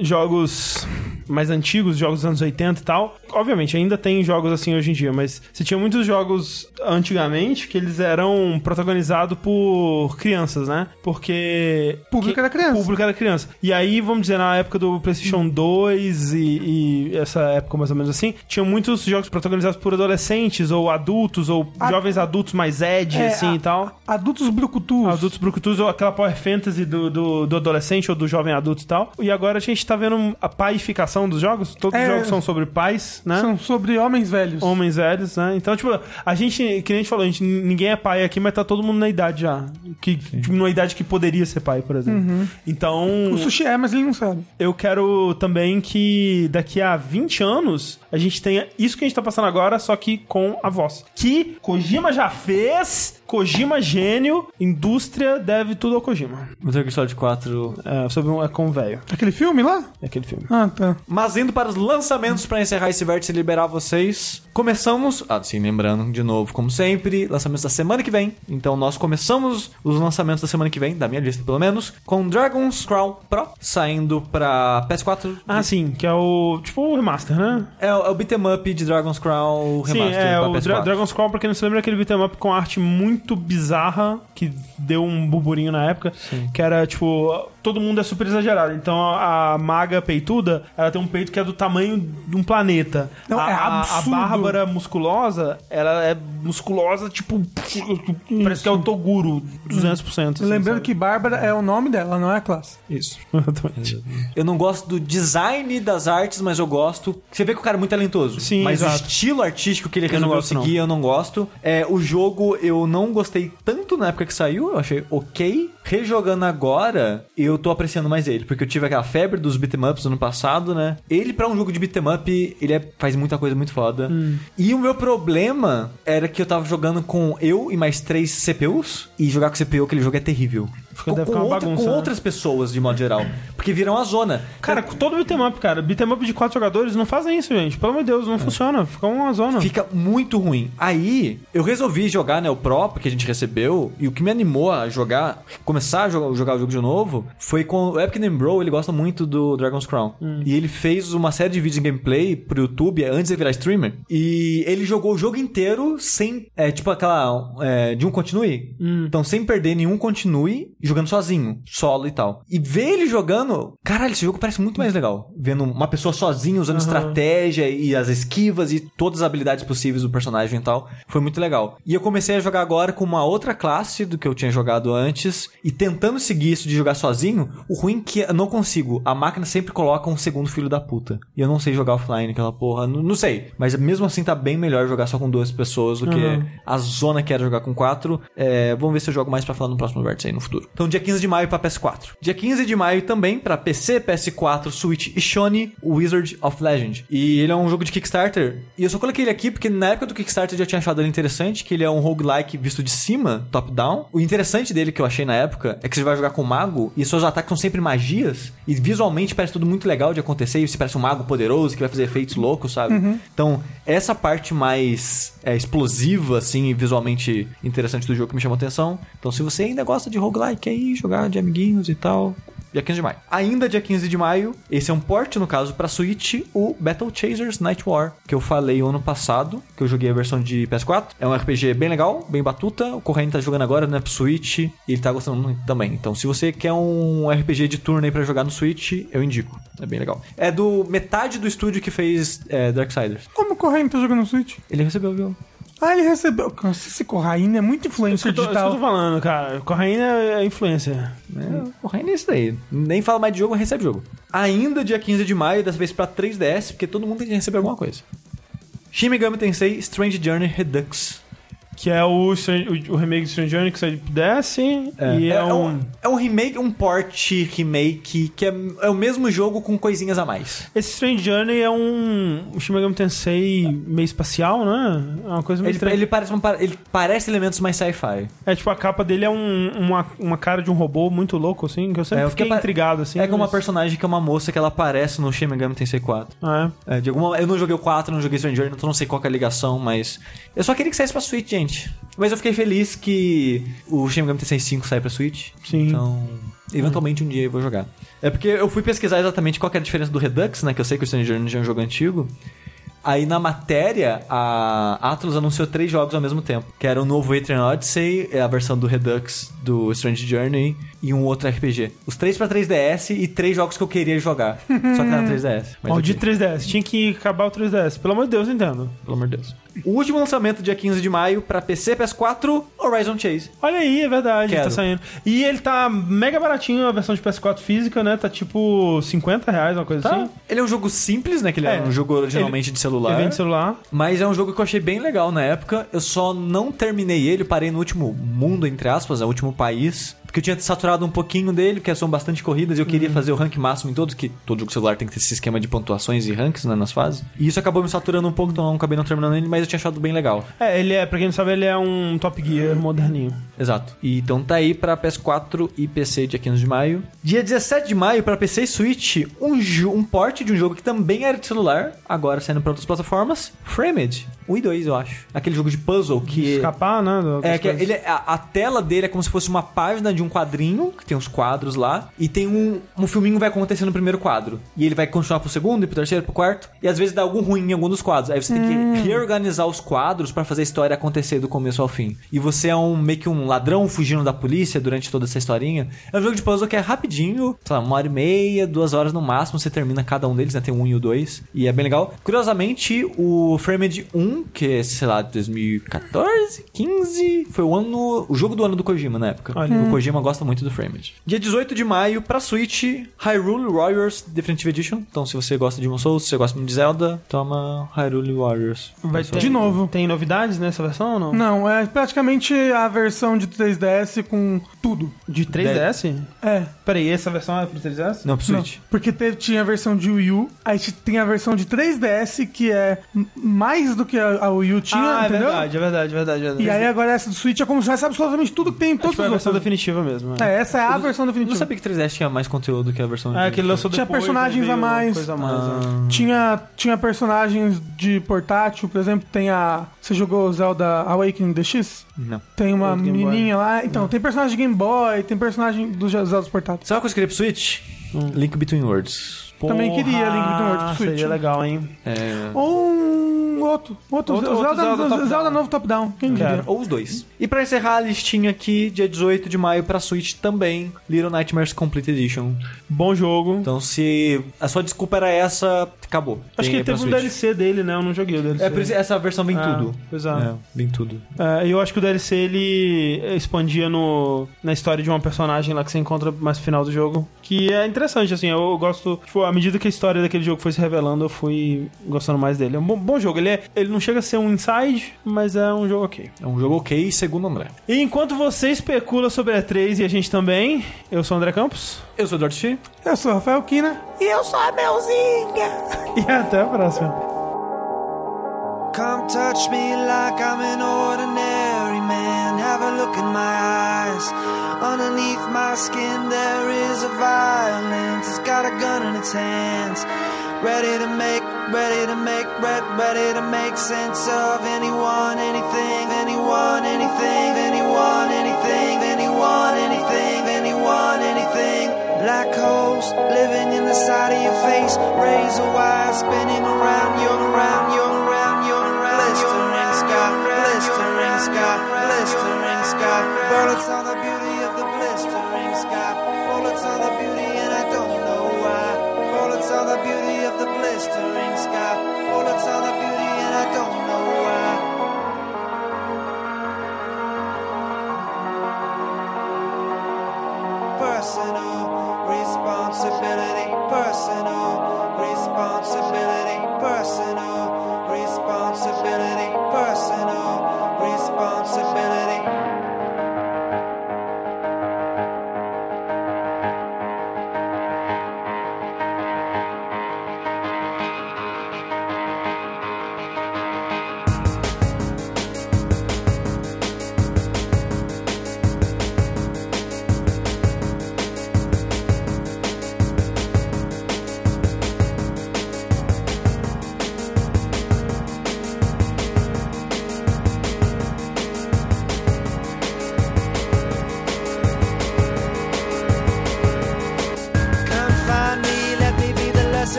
jogos mais antigos, jogos dos anos 80 e tal, obviamente ainda tem jogos assim hoje em dia, mas você tinha muitos jogos antigamente que eles eram protagonizados por crianças, né? Porque. Público que- era criança. Público era criança. E aí, vamos dizer, na época do PlayStation 2 e, e essa época mais ou menos assim, tinham muitos jogos protagonizados por adolescentes ou adultos ou A- jovens adultos mais edgy, É, assim a- e tal. Adultos brucutus. Adultos brucutus ou aquela power fantasy do, do, do adolescente ou do jovem adulto e tal. E agora a gente tá vendo a paificação dos jogos. Todos É. os jogos são sobre pais, né? São sobre homens velhos. Homens velhos, né? Então, tipo, a gente, que nem a gente falou, a gente, ninguém é pai aqui, mas tá todo mundo na idade já. Que, tipo, numa idade que poderia ser pai, por exemplo. Então, O sushi é, mas ele não sabe. eu quero também que daqui a 20 anos a gente tenha isso que a gente tá passando agora, só que com a voz. Que Kojima já fez, Kojima gênio, indústria deve tudo ao Kojima. Metal Gear Solid 4. É, sobre um é com o velho. Aquele filme lá? É aquele filme. Ah, tá. Mas indo para os lançamentos para encerrar esse vértice e liberar vocês. Começamos, ah, sim, lembrando de novo, como sempre, lançamentos da semana que vem. Então nós começamos os lançamentos da semana que vem, da minha lista pelo menos, com Dragon's Crown Pro saindo para PS4. Ah, sim, que é o. Tipo o remaster, né? É, o- é o beat'em up de Dragon's Crown Sim, Remaster é pra o PS4. Dra Dragon's Call, pra quem não se lembra, é aquele beat'em up com arte muito bizarra, que deu um burburinho na época, que era, tipo, todo mundo é super exagerado. Então a, a maga peituda, ela tem um peito que é do tamanho de um planeta. Não, a, é a- a absurdo. Bárbara musculosa, ela é musculosa, tipo, parece que é o Toguro, 200%. assim, Lembrando sabe? que Bárbara é o nome dela, não é a classe. Isso, [LAUGHS] exatamente. Eu não gosto do design das artes, mas eu gosto. Você vê que o cara é muito talentoso. Sim, Mas exato. o estilo artístico que ele Eu não resolveu não. seguir, eu não gosto. É, o jogo eu não gostei tanto na época que saiu, eu achei ok. Rejogando agora, eu tô apreciando mais ele, porque eu tive aquela febre dos beat'em ups no passado, né? Ele, pra um jogo de beat'em up, ele é- faz muita coisa muito foda. Hum. E o meu problema era que eu tava jogando com eu e mais três CPUs, e jogar com CPU aquele jogo é terrível. Fica- Com, deve ficar uma outra- bagunça, com né? outras pessoas, de modo geral. Porque viram a zona. Cara, com todo beat'em up, cara, beat'em up de quatro jogadores, não fazem isso, gente. Pelo amor de Deus, não funciona. Fica uma zona. Fica muito ruim. Aí, eu resolvi jogar, né, o Pro, que a gente recebeu, e o que me animou a jogar, começar a jogar, jogar o jogo de novo, foi com o Epic Name Bro, ele gosta muito do Dragon's Crown. E ele fez uma série de vídeos em gameplay pro YouTube antes de virar streamer, e ele jogou o jogo inteiro sem, é, tipo aquela, é, de um continue. Então, sem perder nenhum continue, jogando sozinho, solo e tal. E ver ele jogando, caralho, esse jogo parece muito mais legal. Vendo uma pessoa sozinha, usando estratégia e as esquivas e todas as habilidades possíveis do personagem e tal. Foi muito legal. E eu comecei a jogar agora com uma outra classe do que eu tinha jogado antes. E tentando seguir isso de jogar sozinho, o ruim é que eu não consigo. A máquina sempre coloca um segundo filho da puta. E eu não sei jogar offline aquela porra. Não, não sei. Mas mesmo assim tá bem melhor jogar só com duas pessoas do que Uhum. a zona que era jogar com quatro. É, vamos ver se eu jogo mais pra falar no próximo vértice aí no futuro. Então, dia 15 de maio pra PS4. Dia 15 de maio também pra PC, PS4, Switch e Sony, Wizard of Legend. E ele é um jogo de Kickstarter. E eu só coloquei ele aqui porque na época do Kickstarter eu já tinha achado ele interessante, que ele é um roguelike visto de cima, top-down. O interessante dele que eu achei na época é que você vai jogar com um mago e seus ataques são sempre magias. E visualmente parece tudo muito legal de acontecer. E você parece um mago poderoso que vai fazer efeitos loucos, sabe? Então, essa parte mais é, explosiva, assim, e visualmente interessante do jogo que me chamou a atenção. Então, se você ainda gosta de roguelike aí, jogar de amiguinhos e tal, Dia 15 de maio. Ainda dia 15 de maio, esse é um port, no caso, pra Switch, o Battle Chasers Night War, que eu falei ano passado, que eu joguei a versão de PS4. É um RPG bem legal, bem batuta. O Corrente tá jogando agora, né, pro Switch, e ele tá gostando muito também. Então, se você quer um RPG de turno aí pra jogar no Switch, eu indico. É bem legal. É do metade do estúdio que fez é, Darksiders. Como o Corraine tá jogando no Switch? Ele recebeu, viu? Ah, ele recebeu. Nossa, esse Corraine é muito influencer eu tô, isso que eu tô digital. falando, cara. Corraine é influência. É, o Corrente é isso daí. Nem fala mais de jogo, recebe jogo. Ainda dia 15 de maio, dessa vez pra 3DS, porque todo mundo tem que receber alguma coisa. Shin Megami Tensei Strange Journey Redux. Que é o, o, o remake de Strange Journey que saiu de DS. E é, um... é um remake, um port remake que é, é o mesmo jogo com coisinhas a mais. Esse Strange Journey é um. O Shin Megami Tensei meio espacial, né? É uma coisa meio Ele, estranha. ele parece, uma par- ele parece elementos mais sci-fi. É tipo, a capa dele é um- uma, uma cara de um robô muito louco, assim, que eu sempre É, eu fiquei intrigado, assim. é como uma mas- personagem que é uma moça que ela aparece no Shin Megami Tensei 4. Ah, é. É, de alguma, eu não joguei o 4, não joguei Strange Journey, então não sei qual que é a ligação, mas... Eu só queria que saísse pra Switch, gente. Mas eu fiquei feliz que o Shin Megami Tensei 5 sai pra Switch. Sim. Então, eventualmente um dia eu vou jogar. É porque eu fui pesquisar exatamente qual que é a diferença do Redux, né? Que eu sei que o Strange Journey já é um jogo antigo. Aí na matéria, a Atlus anunciou três jogos ao mesmo tempo. Que era o novo Etrian Odyssey, é a versão do Redux do Strange Journey e um outro RPG. Os três pra 3DS e três jogos que eu queria jogar. Só que era [LAUGHS] 3DS. Mas Maldito ok, 3DS. Tinha que acabar o 3DS. Pelo amor de Deus, Nintendo. pelo amor de Deus. O último lançamento, dia 15 de maio, pra PC, PS4, Horizon Chase. Olha aí, é verdade, Quero. tá saindo. E ele tá mega baratinho, a versão de PS4 física, né? Tá tipo 50 reais, uma coisa Tá? assim. Ele é um jogo simples, né? Que ele é, É. um jogo originalmente Ele- de celular. Ele vem de celular. Mas é um jogo que eu achei bem legal na época. Eu só não terminei ele, parei no último mundo, entre aspas, né, o último país. Porque eu tinha saturado um pouquinho dele, porque são bastante corridas, e eu queria fazer o rank máximo em todos, que todo jogo celular tem que ter esse esquema de pontuações e ranks né, nas fases. E isso acabou me saturando um pouco, então eu não acabei não terminando ele, mas eu tinha achado bem legal. É, ele é, pra quem não sabe, ele é um Top Gear moderninho. Exato. E então tá aí pra PS4 e PC dia 15 de maio. Dia 17 de maio pra PC e Switch, um, um port de um jogo que também era de celular, agora saindo pra outras plataformas, Framed. 1 e 2, eu acho. Aquele jogo de puzzle que... Escapar, né? É que coisas. ele, a, a tela dele é como se fosse uma página de um quadrinho, que tem uns quadros lá, e tem um, um filminho vai acontecer no primeiro quadro. E ele vai continuar pro segundo, e pro terceiro, pro quarto, e às vezes dá algum ruim em algum dos quadros. Aí você tem que reorganizar os quadros pra fazer a história acontecer do começo ao fim. E você é um meio que um ladrão fugindo da polícia durante toda essa historinha. É um jogo de puzzle que é rapidinho, sei lá, uma hora e meia, duas horas no máximo, você termina cada um deles, né? Tem um e o dois. E é bem legal. Curiosamente, o Framed 1, que é, sei lá, 2014, 15, foi o ano. O jogo do ano do Kojima na época. Olha. O Kojima gosta muito do Framed. Dia 18 de maio, pra Switch, Hyrule Warriors Definitive Edition. Então, se você gosta de Demon Souls, se você gosta de Zelda, toma Hyrule Warriors. Vai ter- De novo. Tem novidades nessa versão ou não? Não, é praticamente a versão de 3DS com tudo. De 3DS? É. Peraí, essa versão é pro 3DS? Não, pro Switch. Não, porque teve- tinha a versão de Wii U, aí te- tem a versão de 3DS que é mais do que a, a Wii U tinha, ah, é entendeu? verdade, é verdade, é verdade. é verdade. E aí agora essa do Switch é como se tivesse absolutamente tudo que tem em todos que foi os a versão outros. definitiva mesmo. É, essa é a versão Eu não definitiva. sabia que 3DS tinha mais conteúdo que a versão É, de- que ele lançou Tinha depois, personagens aí veio a mais. Coisa a mais Ah. é. Tinha, tinha personagens de portátil, por exemplo, tem a... Você jogou Zelda Awakening DX? Não. Tem uma Boy. menininha lá. Então, tem personagem de Game Boy, tem personagem dos Zeldas portáteis. Sabe uma coisa que eu queria pro Switch? Link Between Worlds. Também queria Link Between Worlds pro Porra, Switch. Seria legal, hein? É... Ou um outro. Outro, Outro- Zelda, outro Zelda Zelda, top-down. novo top-down. Quem? Quero. Ou os dois. E pra encerrar a listinha aqui, dia 18 de maio pra Switch também, Little Nightmares Complete Edition. Bom jogo. Então se a sua desculpa era essa, acabou. Acho Tem que teve um. DLC dele, né? Eu não joguei o DLC. É, por isso essa versão vem Ah, tudo. pois é. Vem tudo. É, eu acho que o DLC ele expandia no, na história de uma personagem lá que você encontra mais no final do jogo. Que é interessante, assim. Eu gosto. Tipo, à medida que a história daquele jogo foi se revelando, eu fui gostando mais dele. É um bom, bom jogo. Ele, é, ele não chega a ser um inside, mas é um jogo ok. É um jogo ok, segundo o André. E enquanto você especula sobre a E3 e a gente também, eu sou o André Campos. Eu sou o Eduardo Chi. Eu sou o Rafael Kina. E eu sou a Melzinha. E até a próxima. Come touch me like I'm an ordinary man. Have a look in my eyes. Underneath my skin, there is a violence. It's got a gun in its hands. Ready to make, ready to make, red, ready to make sense of anyone, anything, anyone, anything, anyone, anything, anyone, anything, anyone, anything. Black holes living in the side of your face. Razor wire spinning around, you're around, you're around, you're around. Blistering sky, blistering sky, blistering sky. Bullets on the beauty of the blistering sky. Bullets on the beauty, and I don't know why. Bullets on the beauty of the blistering sky. Bullets on the beauty, and I don't know why. Personal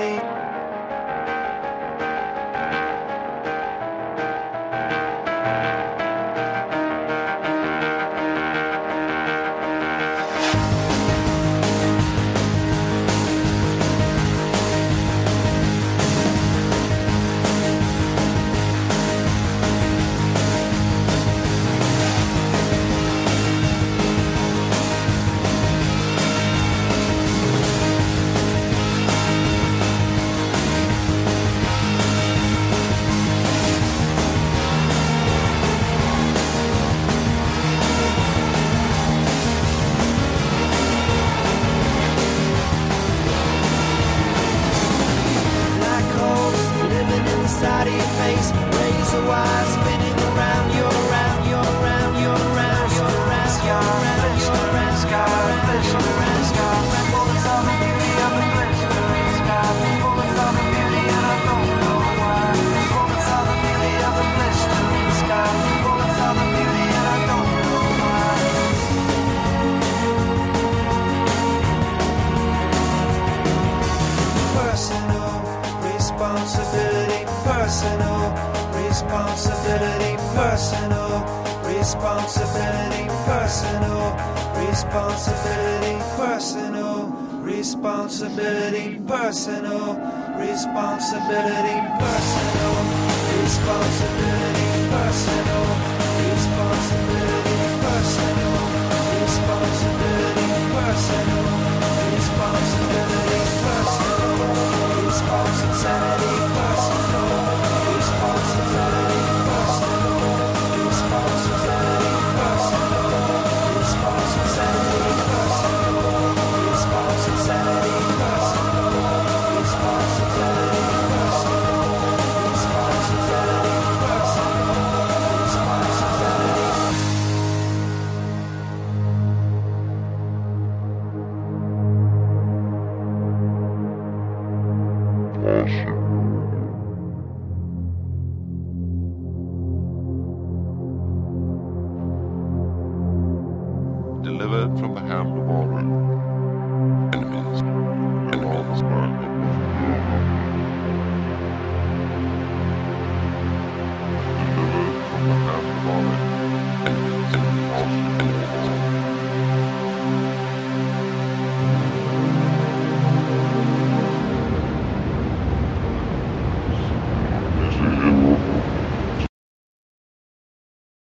You.